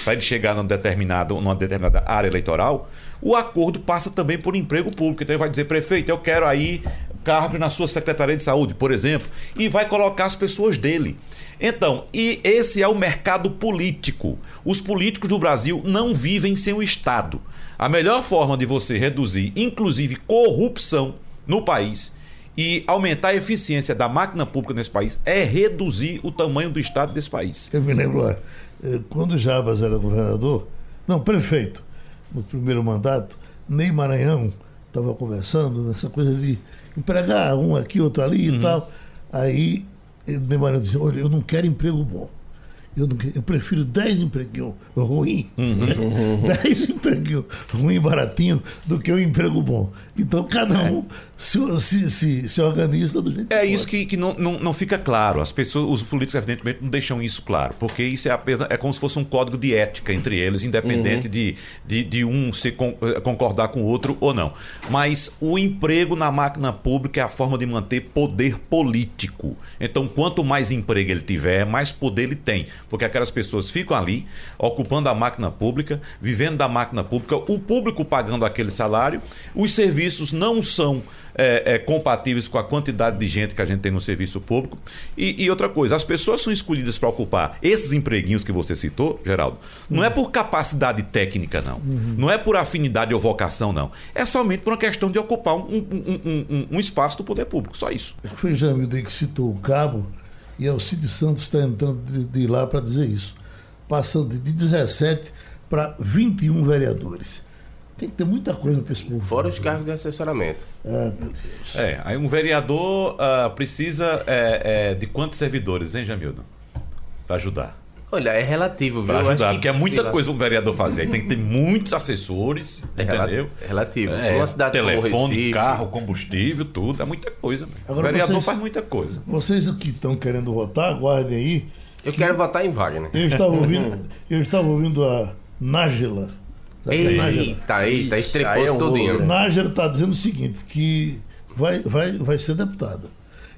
para ele chegar numa determinada, numa determinada área eleitoral, o acordo passa também por emprego público. Então ele vai dizer, prefeito, eu quero aí cargos na sua Secretaria de Saúde, por exemplo, e vai colocar as pessoas dele. Então, e esse é o mercado político. Os políticos do Brasil não vivem sem o Estado. A melhor forma de você reduzir, inclusive, corrupção no país e aumentar a eficiência da máquina pública nesse país é reduzir o tamanho do Estado desse país. Eu me lembro, eh, quando Jabas era governador, não, prefeito, no primeiro mandato, Ney Maranhão estava conversando nessa coisa de empregar um aqui, outro ali uhum. e tal. Aí Ney Maranhão disse, olha, eu não quero emprego bom. Eu, não, eu prefiro 10 empreguinhos ruins, uhum. 10 empreguinhos ruins, baratinho, do que um emprego bom. Então cada um é. se, se, se, se, organiza do jeito É que isso que, que não, não, não, fica claro. As pessoas, os políticos, evidentemente, não deixam isso claro, porque isso é, apenas, é como se fosse um código de ética entre eles, independente uhum. de, de, de, um se con, eh, concordar com o outro ou não. Mas o emprego na máquina pública é a forma de manter poder político. Então, quanto mais emprego ele tiver, mais poder ele tem porque aquelas pessoas ficam ali, ocupando a máquina pública, vivendo da máquina pública, o público pagando aquele salário, os serviços não são é, é, compatíveis com a quantidade de gente que a gente tem no serviço público. E, e outra coisa, as pessoas são escolhidas para ocupar esses empreguinhos que você citou, Geraldo, não é por capacidade técnica, não. Uhum. Não é por afinidade ou vocação, não. É somente por uma questão de ocupar um, um, um, um espaço do poder público, só isso. Foi Jamil que citou o cabo e Alcide Santos está entrando de, de lá para dizer isso. Passando de 17 para 21 vereadores. Tem que ter muita coisa para esse povo. Fora os cargos de assessoramento. É, meu Deus. É, aí um vereador ah, precisa é, é, de quantos servidores, hein, Jamildo? Para ajudar. Olha, é relativo, viu? Ajudar, que- porque é muita coisa um vereador fazer. Tem que ter muitos assessores, É entendeu? é relativo. É, Uma cidade como telefone, Recife- carro, combustível, tudo. É muita coisa. meu. O Agora vereador vocês- faz muita coisa. Vocês que estão querendo votar, aguardem aí. Eu quero votar em Wagner. Eu estava ouvindo, eu estava ouvindo a Nájila. Eita, eita, estrepou é um tudinho. rolo, Nájila está dizendo o seguinte, que vai, vai, vai ser deputada.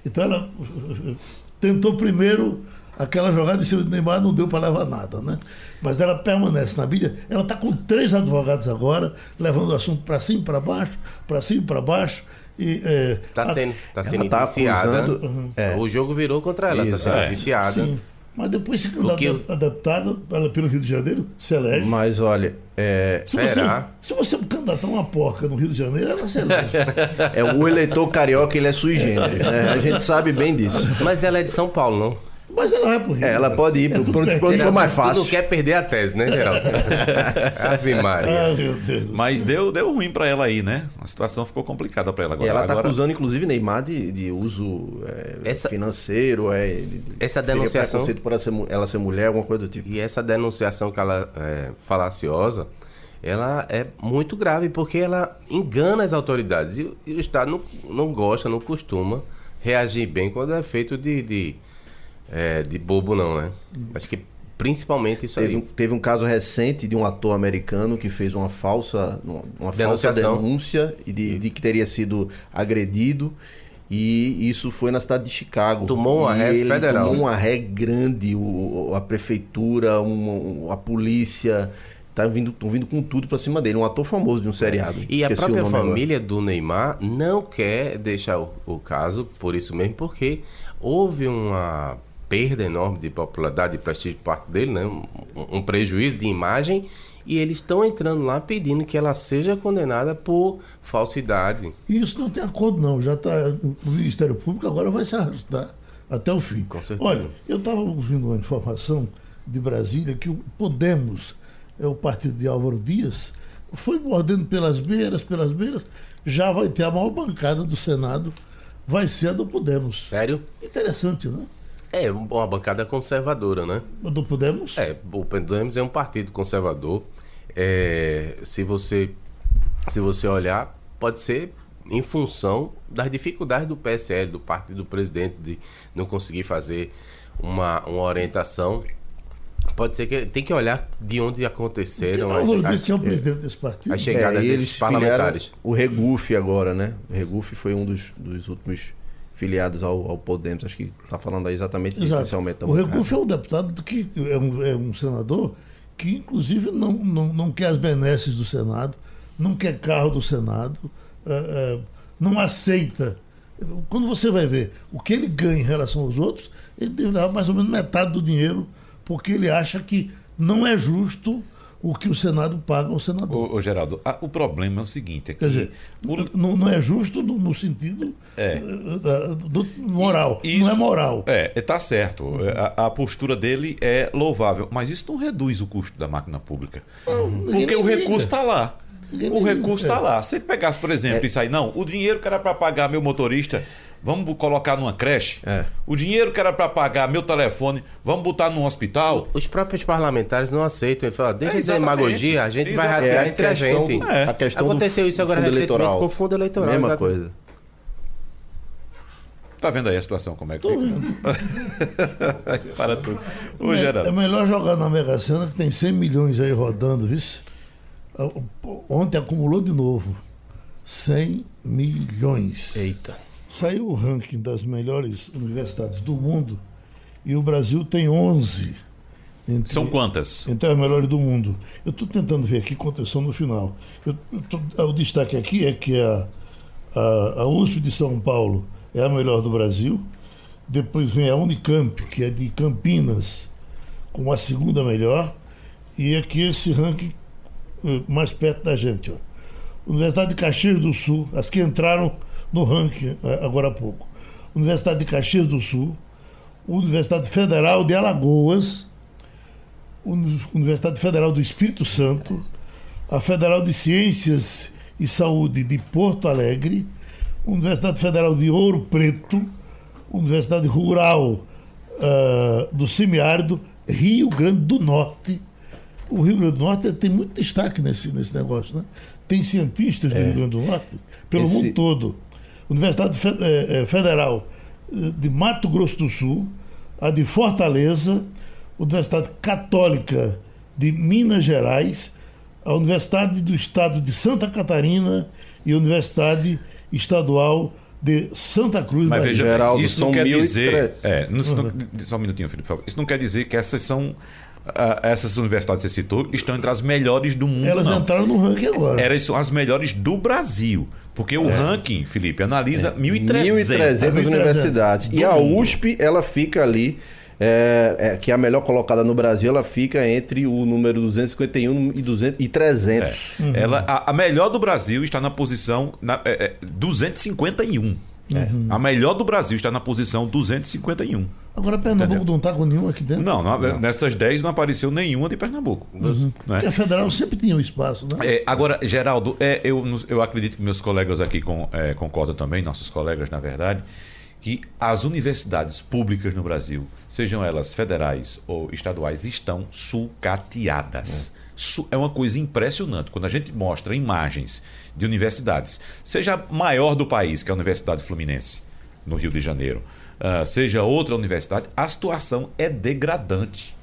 Então ela tentou primeiro aquela jogada em cima do Neymar, não deu para levar nada, né? Mas ela permanece na mídia. Ela está com três advogados agora, levando o assunto para cima e para baixo, para cima e para baixo. E, é, Tá a- sendo, tá sendo Ela tá acusando- é. O jogo virou contra ela, tá sendo indiciada. Sim. Mas depois se O que eu- candidata a deputada ela, pelo Rio de Janeiro, se elege. Mas olha, é, Se você, Será? se você candidatar uma porca no Rio de Janeiro, ela se elege. é o eleitor carioca, ele é sui generis, né? A gente sabe bem disso. Mas ela é de São Paulo, não? Mas ela vai pro Rio. É, ela pode ir pro- tudo pro- bem. pro- Onde for mais Tu fácil. não quer perder a tese, né, Geraldo? Ave Maria. Ah, meu Deus do Mas deu, deu ruim para ela aí, né? A situação ficou complicada para ela E agora. ela tá agora... acusando, inclusive, Neymar de, de uso é, Essa- financeiro, é, de- Essa denunciação- preconceito por ela ser, ela ser mulher, alguma coisa do tipo. E essa denunciação que ela é falaciosa, ela é muito grave porque ela engana as autoridades. E, o- e o Estado não, não gosta, não costuma reagir bem quando é feito de, de, é, de bobo, não, né? Acho que principalmente isso Teve, um- aí. teve um caso recente de um ator americano que fez uma falsa, uma, falsa denúncia e de, de que teria sido agredido. E isso foi na cidade de Chicago. Tomou uma ré federal, Tomou né? uma ré grande, o- a prefeitura, um- a polícia. Tá vindo, tão vindo com tudo pra cima dele. Um ator famoso de um seriado. E a própria nome agora. família do Neymar não quer deixar o, o caso por isso mesmo, porque houve uma perda enorme de popularidade e prestígio por parte dele, né? um, um prejuízo de imagem, e eles estão entrando lá pedindo que ela seja condenada por falsidade. Isso não tem acordo, não. Já está. O Ministério Público agora vai se arrastar até o fim. Com certeza. Olha, eu estava ouvindo uma informação de Brasília que o Podemos, é o partido de Álvaro Dias, foi mordendo pelas beiras, pelas beiras, já vai ter a maior bancada do Senado, vai ser a do Podemos. Sério? Interessante, né? É uma bancada conservadora, né? Do Podemos? É, o Podemos é um partido conservador. É, se você se você olhar, pode ser em função das dificuldades do PSL, do partido do presidente, de não conseguir fazer uma, uma orientação. Pode ser que tem que olhar de onde aconteceram as, as, que é o presidente desse partido. a chegada É, desses parlamentares. O Regufe agora, né? O Regufe foi um dos, dos últimos filiados ao, ao Podemos. Acho que tá falando aí exatamente disso, essencialmente. da O. Recurso é um deputado que é um, é um senador que, inclusive, não, não, não quer as benesses do Senado, não quer carro do Senado, eh, eh, não aceita. Quando você vai ver o que ele ganha em relação aos outros, ele deve levar mais ou menos metade do dinheiro, porque ele acha que não é justo o que o Senado paga ao senador. Ô, ô, Geraldo, a- o problema é o seguinte: é que Quer dizer, o- não, não é justo no, no sentido É. eh, da- do moral. Isso- não é moral. É, tá certo. A, a postura dele é louvável, mas isso não reduz o custo da máquina pública. ninguém Porque o recurso está lá. Ninguém O recurso É. está lá. Se ele pegasse, por exemplo, isso aí, não, o dinheiro que era para pagar meu motorista, vamos colocar numa creche. É. O dinheiro que era para pagar meu telefone, vamos botar num hospital. Os próprios parlamentares não aceitam. Ele fala, deixa É, de exatamente. demagogia, a gente vai Exatamente. ratear É, entre a gente. do- É. A questão Aconteceu do isso agora recentemente eleitoral. com o fundo eleitoral. Mesma exato. coisa. Tá vendo aí a situação como é que Tô fica? vendo. Para tudo. Ô, É- Geraldo. É melhor jogar na Mega Sena que tem 100 milhões aí rodando, viu? Ah, Ontem acumulou de novo 100 milhões. Eita. Saiu o ranking das melhores universidades do mundo e o Brasil tem 11. Entre, São quantas? Entre as melhores do mundo. Eu estou tentando ver aqui quantas são no final. Eu, eu o destaque aqui é que a, a, a USP de São Paulo é a melhor do Brasil. Depois vem a Unicamp, que é de Campinas, com a segunda melhor. E aqui esse ranking eh, mais perto da gente. Ó. Universidade de Caxias do Sul, as que entraram no ranking eh, agora há pouco. Universidade de Caxias do Sul, Universidade Federal de Alagoas, Uni- Universidade Federal do Espírito Santo, a Federal de Ciências e Saúde de Porto Alegre, Universidade Federal de Ouro Preto, Universidade Rural uh, do Semiárido, Rio Grande do Norte. O Rio Grande do Norte tem muito destaque nesse, nesse negócio, né? Tem cientistas é. do Rio Grande do Norte pelo Esse... mundo todo. Universidade eh, eh, Federal eh, de Mato Grosso do Sul, a de Fortaleza, Universidade Católica de Minas Gerais, a Universidade do Estado de Santa Catarina e a Universidade Estadual de Santa Cruz. Mas veja, Geraldo, isso não quer dizer... É, não, uhum. só um minutinho, Felipe, por favor. Isso não quer dizer que essas são Uh, essas universidades que você citou estão entre as melhores do mundo. Elas não. entraram no ranking agora. Elas são as melhores do Brasil. Porque o é. ranking, Felipe, analisa é. 1.300, 1.300 universidades. E a USP, ela fica ali é, é, que é a melhor colocada no Brasil, ela fica entre o número 251 e, 200, e 300. É. Uhum. Ela, a, a, melhor do Brasil está na posição na, é, 251. É, uhum. A melhor do Brasil está na posição 251. Agora Pernambuco Entendeu? não está com nenhum aqui dentro? Não, não, não, nessas 10 não apareceu nenhuma de Pernambuco. Uhum. Né? Porque a federal sempre tinha um espaço, né? É, agora, Geraldo, é, eu, eu acredito que meus colegas aqui com, é, concordam também, nossos colegas, na verdade, que as universidades públicas no Brasil, sejam elas federais ou estaduais, estão sucateadas. É. é uma coisa impressionante. Quando a gente mostra imagens de universidades, seja a maior do país, que é a Universidade Fluminense, no Rio de Janeiro, uh, seja outra universidade, a situação é degradante.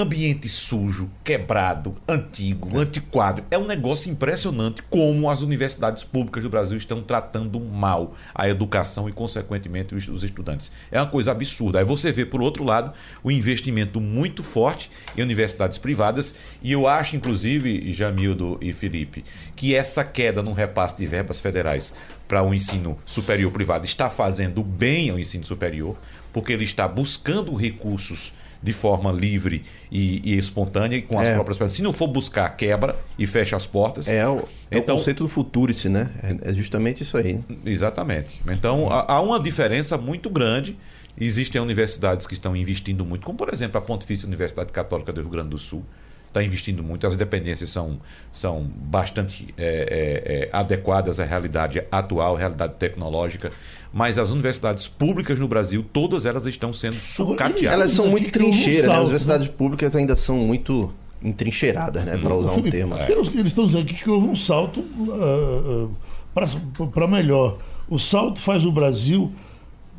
Ambiente sujo, quebrado, antigo, antiquado. É um negócio impressionante como as universidades públicas do Brasil estão tratando mal a educação e, consequentemente, os estudantes. É uma coisa absurda. Aí você vê, por outro lado, o investimento muito forte em universidades privadas. E eu acho, inclusive, Jamildo e Felipe, que essa queda no repasse de verbas federais para o ensino superior privado está fazendo bem ao ensino superior, porque ele está buscando recursos de forma livre e, e espontânea e com as é. próprias pernas. Se não for buscar, quebra e fecha as portas. É o, é então, o conceito do futurice, né? É, é, justamente isso aí. Né? Exatamente. Então há, há uma diferença muito grande. Existem universidades que estão investindo muito, como por exemplo a Pontifícia Universidade Católica do Rio Grande do Sul, está investindo muito, as dependências são, são bastante é, é, é, adequadas à realidade atual, à realidade tecnológica, mas as universidades públicas no Brasil, todas elas estão sendo sucateadas. Elas são muito trincheiras, né? as universidades públicas ainda são muito entrincheiradas, né, para usar um termo. É. Eles estão dizendo aqui que houve um salto uh, uh, para melhor. O salto faz o Brasil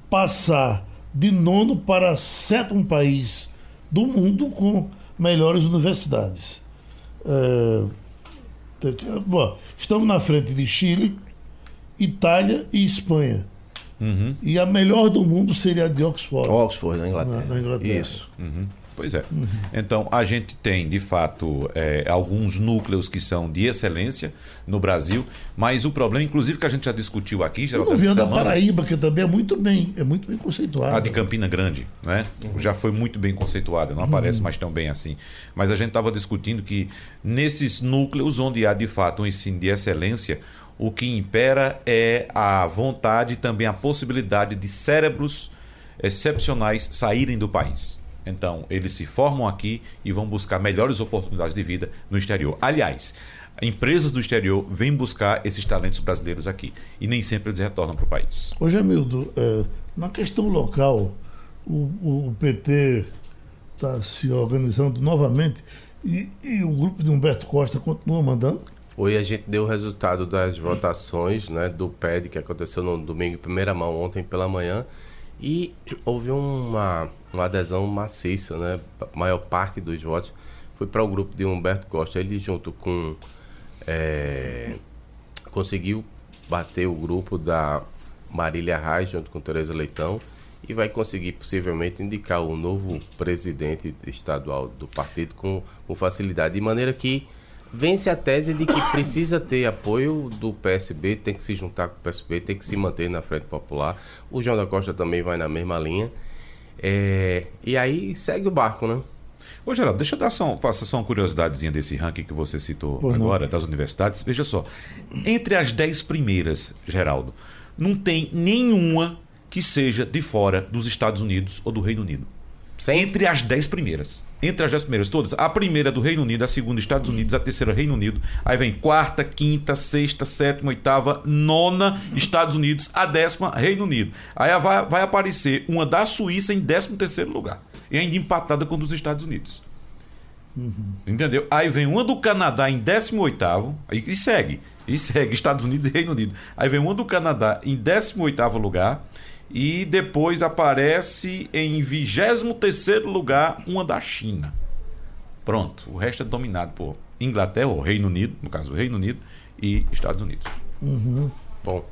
passar de nono para sétimo país do mundo com melhores universidades. É, bom, estamos na frente de Chile, Itália e Espanha. Uhum. E a melhor do mundo seria a de Oxford. Oxford, na Inglaterra. Na, na Inglaterra. Isso. Uhum. Pois é. Uhum. Então, a gente tem, de fato, é, alguns núcleos que são de excelência no Brasil, mas o problema, inclusive, que a gente já discutiu aqui, já O governo da Paraíba, que também é muito bem, é muito bem conceituado. A de Campina Grande, né? Uhum. Já foi muito bem conceituada, não aparece uhum. mais tão bem assim. Mas a gente estava discutindo que nesses núcleos onde há, de fato, um ensino de excelência, o que impera é a vontade e também a possibilidade de cérebros excepcionais saírem do país. Então, eles se formam aqui e vão buscar melhores oportunidades de vida no exterior. Aliás, empresas do exterior vêm buscar esses talentos brasileiros aqui e nem sempre eles retornam para o país. Ô, Jamildo, é, na questão local, o, o PT está se organizando novamente e, e, o grupo de Humberto Costa continua mandando? Hoje a gente deu o resultado das votações né, do PED que aconteceu no domingo primeira mão, ontem pela manhã. E houve uma, uma adesão maciça, né? A maior parte dos votos foi para o grupo de Humberto Costa. Ele, junto com. É, conseguiu bater o grupo da Marília Reis, junto com Tereza Leitão, e vai conseguir possivelmente indicar o novo presidente estadual do partido com, com facilidade. De maneira que vence a tese de que precisa ter apoio do PSB, tem que se juntar com o PSB, tem que se manter na frente popular. O João da Costa também vai na mesma linha. É, e aí segue o barco, né? Ô, Geraldo, deixa eu dar só, passar só uma curiosidadezinha desse ranking que você citou agora, das universidades. Veja só, entre as dez primeiras, Geraldo, não tem nenhuma que seja de fora dos Estados Unidos ou do Reino Unido. Sem- Entre as 10 primeiras. Entre as 10 primeiras, todas. A primeira é do Reino Unido, a segunda Estados Unidos, a terceira Reino Unido. Aí vem quarta, quinta, sexta, sétima, oitava, nona Estados Unidos, a décima Reino Unido. Aí vai, vai aparecer uma da Suíça em décimo terceiro lugar. E ainda empatada com a dos Estados Unidos. Entendeu? Aí vem uma do Canadá em 18 aí e segue. E segue Estados Unidos e Reino Unido. Aí vem uma do Canadá em 18 lugar e depois aparece em 23 lugar uma da China. Pronto, o resto é dominado por Inglaterra, ou Reino Unido, no caso Reino Unido e Estados Unidos. Bom,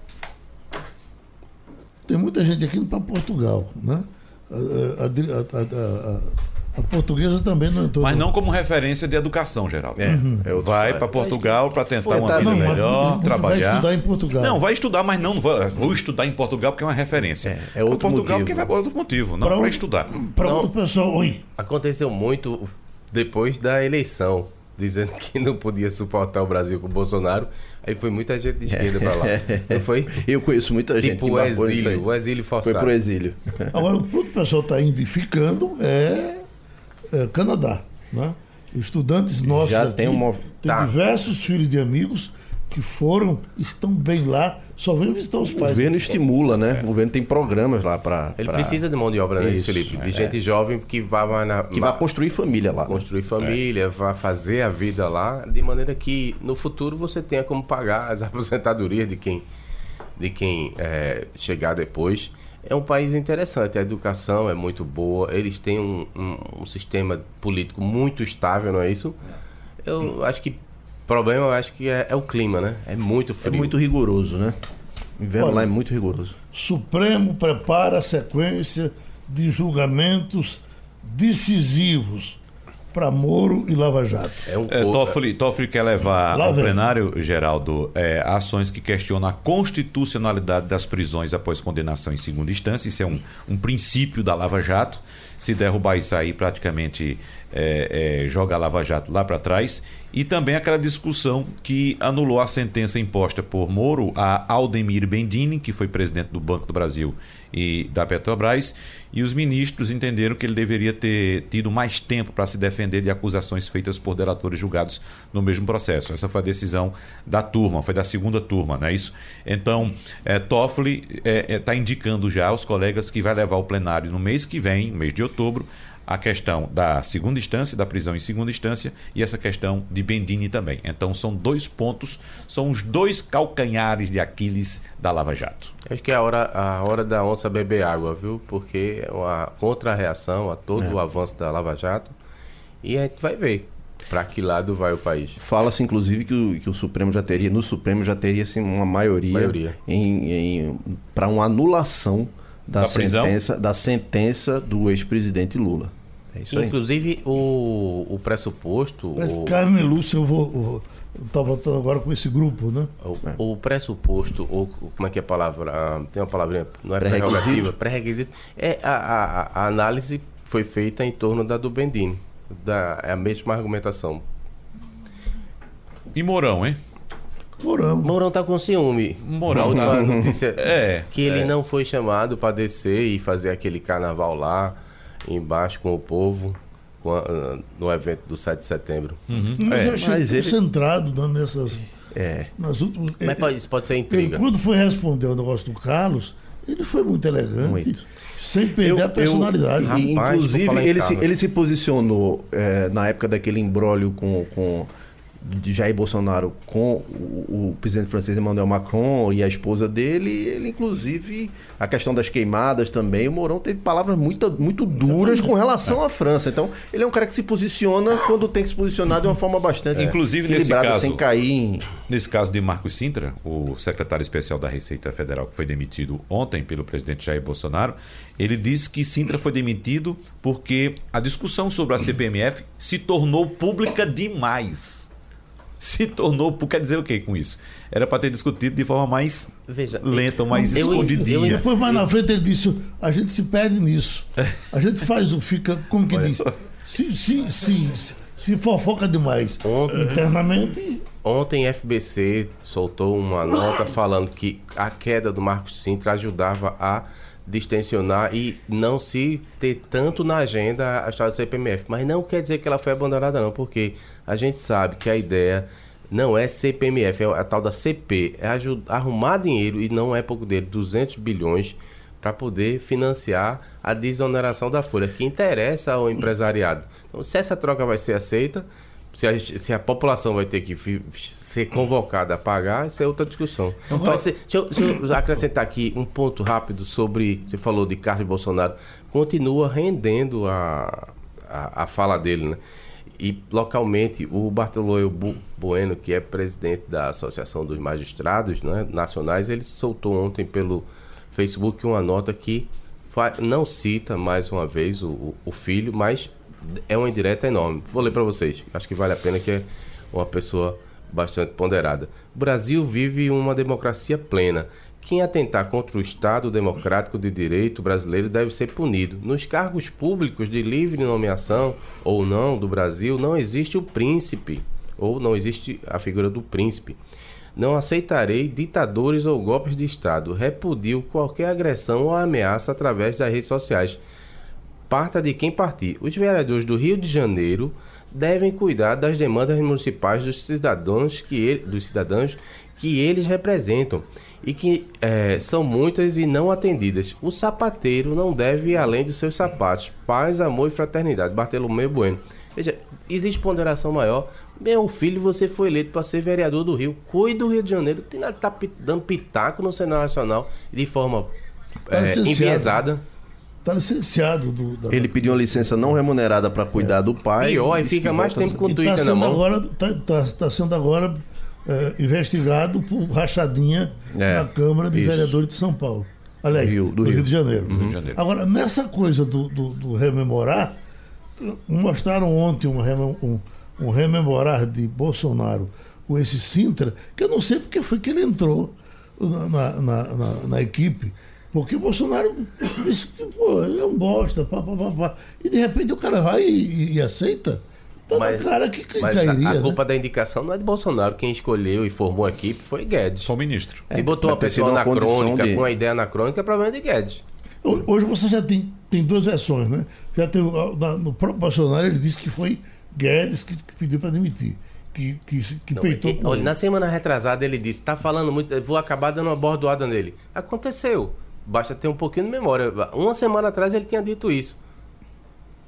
Tem muita gente aqui indo para Portugal, né? A, a- a- a- portuguesa também não entrou. Mas no- não como referência de educação, Geraldo. É, é outro- Vai é. para Portugal para tentar Foi, uma tá, vida não, mas melhor, muita gente vai trabalhar. estudar em Portugal. Não, vai estudar, mas não vou, vou estudar em Portugal porque é uma referência. É, é outro Portugal motivo. porque vai por outro motivo, não Pra para um- estudar. Para Não. outro pessoal, oi. aconteceu muito depois da eleição, dizendo que não podia suportar o Brasil com o Bolsonaro. Aí foi muita gente de esquerda pra lá. Não foi? Eu conheço muita gente Tipo que o exílio, aí. o exílio Foi forçado. pro exílio. Agora, o que o pessoal está indo e ficando é, é Canadá. Né? Estudantes nossos Já aqui, tem um mov- tem Tá. diversos filhos de amigos que foram, estão bem lá, só vêm visitar os O pais. governo estimula, né? O governo tem programas lá para. Ele precisa de mão de obra, né, Isso, Felipe? De é. gente jovem que vá, vá na, Que vai construir família lá. né? construir família, vá fazer a vida lá, de maneira que no futuro você tenha como pagar as aposentadorias de quem, de quem é, chegar depois. É um país interessante, a educação é muito boa, eles têm um, um- um sistema político muito estável, não é isso? Eu acho que o problema eu acho que é, é o clima, né? É muito É frio. muito rigoroso, né? O inverno Olha, lá é muito rigoroso. Supremo prepara a sequência de julgamentos decisivos para Moro e Lava Jato. É É, Toffoli, Toffoli quer levar ao plenário, Geraldo, é, ações que questionam a constitucionalidade das prisões após condenação em segunda instância. Isso é um, um princípio da Lava Jato. Se derrubar isso aí, praticamente é, é, joga a Lava Jato lá para trás. E também aquela discussão que anulou a sentença imposta por Moro a Aldemir Bendini, que foi presidente do Banco do Brasil e da Petrobras, e os ministros entenderam que ele deveria ter tido mais tempo para se defender de acusações feitas por delatores julgados no mesmo processo. Essa foi a decisão da turma, foi da segunda turma, não é isso? Então, é, Toffoli está indicando já aos colegas que vai levar ao plenário no mês que vem, mês de outubro, a questão da segunda instância, da prisão em segunda instância e essa questão de Bendini também. Então são dois pontos, são os dois calcanhares de Aquiles da Lava Jato. Acho que é a hora, a hora da onça beber água, viu? Porque é uma contra-reação a todo o avanço da Lava Jato. E a gente vai ver para que lado vai o país. Fala-se, inclusive, que o, que o Supremo já teria, no Supremo já teria assim, uma maioria, Maioria. em, em, para uma anulação da, Da sentença, da sentença do ex-presidente Lula. É isso aí. Inclusive, o, o pressuposto. Parece O, Carmen Lúcia, eu vou. eu vou- eu tô voltando agora com esse grupo, né? o, o pressuposto, ou como é que é a palavra? Ah, tem uma palavrinha, não é Pré-requisito? prerrogativa, pré-requisito. É a, a, a análise foi feita em torno da do Bendini. Da, é a mesma argumentação. E Mourão, hein? Moramos. Mourão tá com ciúme. Mourão a última tá- notícia É, que ele é. não foi chamado para descer e fazer aquele carnaval lá embaixo com o povo com a- no evento do 7 de setembro. Mas É, eu achei mas ele- concentrado nessas. É. Nas últimas, Mas pode- isso pode ser intriga. Ele, quando foi responder o negócio do Carlos, ele foi muito elegante, Muito. sem perder a personalidade. e, Rapaz, inclusive, ele se, ele se posicionou é, na época daquele imbróglio com, com de Jair Bolsonaro com o, o presidente francês Emmanuel Macron e a esposa dele. Ele, inclusive, a questão das queimadas também. O Mourão teve palavras muito, muito duras com relação à França. Então, ele é um cara que se posiciona quando tem que se posicionar de uma forma bastante Inclusive, nesse equilibrada, caso- sem cair em. Nesse caso de Marcos Sintra, o secretário especial da Receita Federal, que foi demitido ontem pelo presidente Jair Bolsonaro, ele disse que Sintra foi demitido porque a discussão sobre a CPMF se tornou pública demais. Se tornou, quer dizer o que com isso? Era para ter discutido de forma mais Veja, lenta, mais eu- eu- escondidinha. eu- Depois, mais na frente, ele disse: a gente se perde nisso. A gente faz o. Fica, como que diz? Se, se, se, se fofoca demais Ontem- internamente, Ontem FBC soltou uma nota falando que a queda do Marcos Sintra ajudava a distensionar e não se ter tanto na agenda a história do CPMF. Mas não quer dizer que ela foi abandonada, não, porque a gente sabe que a ideia não é CPMF, é a tal da CP, é ajudar, arrumar dinheiro, e não é pouco dele, 200 bilhões para poder financiar a desoneração da folha, que interessa ao empresariado. Então, se essa troca vai ser aceita, se a, se a população vai ter que ser convocada a pagar, isso é outra discussão. Então, Mas, se, deixa, eu, deixa, eu, acrescentar aqui um ponto rápido sobre. Você falou de Carlos Bolsonaro. Continua rendendo a, a, a fala dele, né? E localmente, o Bartolomeu Bueno, que é presidente da Associação dos Magistrados né, Nacionais, ele soltou ontem pelo Facebook uma nota que não cita mais uma vez o, o filho, mas é uma indireta enorme. Vou ler para vocês, acho que vale a pena que é uma pessoa bastante ponderada. O Brasil vive uma democracia plena. Quem atentar contra o Estado democrático de direito brasileiro deve ser punido. Nos cargos públicos de livre nomeação ou não do Brasil, não existe o príncipe, ou não existe a figura do príncipe. Não aceitarei ditadores ou golpes de Estado. Repudio qualquer agressão ou ameaça através das redes sociais. Parta de quem partir. Os vereadores do Rio de Janeiro devem cuidar das demandas municipais dos cidadãos que, ele, dos cidadãos que eles representam e que é, são muitas e não atendidas. O sapateiro não deve ir além dos seus sapatos. Paz, amor e fraternidade. Bartolomeu Bueno. Veja, existe ponderação maior. Meu filho, você foi eleito para ser vereador do Rio. Cuide do Rio de Janeiro. Tem nada tá dando pitaco no Senado Nacional de forma é, enviesada. Está licenciado. Do, da, Ele pediu uma licença não remunerada para cuidar é. do pai. Pior, e fica mais tempo com o Twitter tá na mão. Está tá, tá sendo agora é, investigado por rachadinha é, na Câmara de isso. Vereadores de São Paulo. Aliás, Rio, do, do Rio. Rio, de Janeiro. Uhum. Rio de Janeiro. Agora, nessa coisa do, do, do rememorar, mostraram ontem um, um, um, rememorar de Bolsonaro com esse Sintra, que eu não sei porque foi que ele entrou na, na, na, na equipe. Porque o Bolsonaro disse que pô, é um bosta, pá, pá, pá, pá. E de repente o cara vai e, e aceita. Tá mas, na cara que, que mas cairia. A, a né? culpa da indicação não é de Bolsonaro. Quem escolheu e formou a equipe foi Guedes. Só o ministro. É, e botou uma pessoa anacrônica, de... com uma ideia anacrônica, é problema de Guedes. Hoje você já tem, tem duas versões, né? Já tem, no próprio Bolsonaro ele disse que foi Guedes que, que pediu para demitir. Que, que, que não, peitou com olha, Na semana retrasada ele disse, está falando muito, vou acabar dando uma bordoada nele. Aconteceu. Basta ter um pouquinho de memória. Uma semana atrás ele tinha dito isso.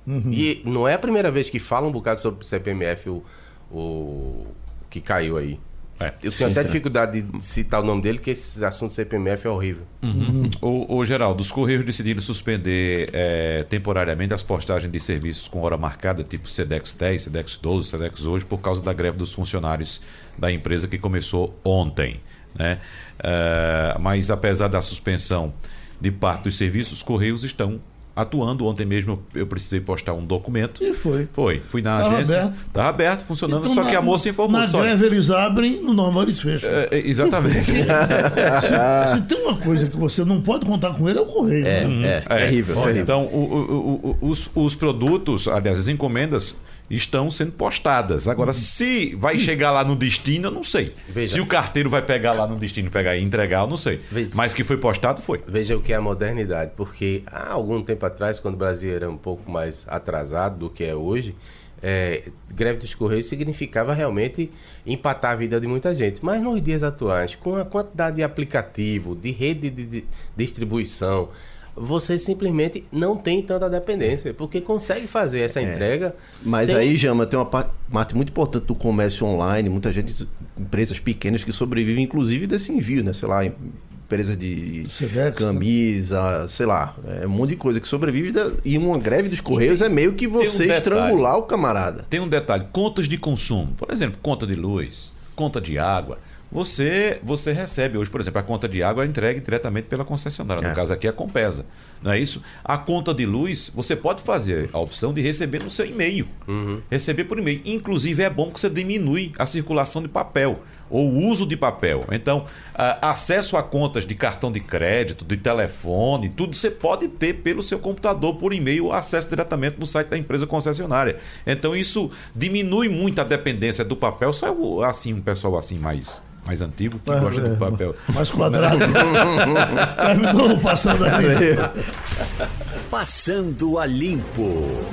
Uhum. E não é a primeira vez que fala um bocado sobre o CPMF, o, o que caiu aí. É, eu tenho até dificuldade de citar o nome dele, porque esse assunto do CPMF é horrível. Uhum. O, o Geraldo, os Correios decidiram suspender é, temporariamente as postagens de serviços com hora marcada, tipo SEDEX 10, SEDEX 12, SEDEX hoje, por causa da greve dos funcionários da empresa que começou ontem. Né? É, mas apesar da suspensão de parte dos serviços, os Correios estão atuando. Ontem mesmo eu precisei postar um documento. E foi. Foi. Fui na Tava agência. Aberto. Estava aberto, funcionando, então, só na, que a moça informou. Na só... greve eles abrem, no normal eles fecham. É, é exatamente. se, se, tem uma coisa que você não pode contar com ele, é o correio. É, né? é, é, terrível, terrível. Então, o, o, o, os, os produtos, aliás, as encomendas estão sendo postadas. Agora, se vai Sim. chegar lá no destino, eu não sei. Veja. Se o carteiro vai pegar lá no destino, pegar e entregar, eu não sei. Veja. Mas que foi postado, foi. Veja o que é a modernidade, porque há algum tempo atrás, quando o Brasil era um pouco mais atrasado do que é hoje, é, greve dos Correios significava realmente empatar a vida de muita gente. Mas nos dias atuais, com a quantidade de aplicativo, de rede de distribuição, você simplesmente não tem tanta dependência, porque consegue fazer essa é. entrega. Mas sem... aí, Jama, tem uma parte muito importante do comércio online, muita gente, empresas pequenas que sobrevivem, inclusive, desse envio, né? Sei lá, empresas de né? camisa, né? sei lá, é um monte de coisa que sobrevive da... e uma greve dos correios tem, é meio que você um estrangular o camarada. Tem um detalhe, contas de consumo, por exemplo, conta de luz, conta de água você você recebe hoje, por exemplo, a conta de água é entregue diretamente pela concessionária. No é. caso aqui, a Compesa. não é isso? A conta de luz, você pode fazer a opção de receber no seu e-mail. Uhum. Receber por e-mail. Inclusive, é bom que você diminui a circulação de papel ou o uso de papel. Então, a, acesso a contas de cartão de crédito, de telefone, tudo você pode ter pelo seu computador, por e-mail, acesso diretamente no site da empresa concessionária. Então, isso diminui muito a dependência do papel. Só assim, um pessoal assim mais mais antigo que É, gosta é, de papel. Mais quadrado. Terminou passando ali. Passando a Limpo.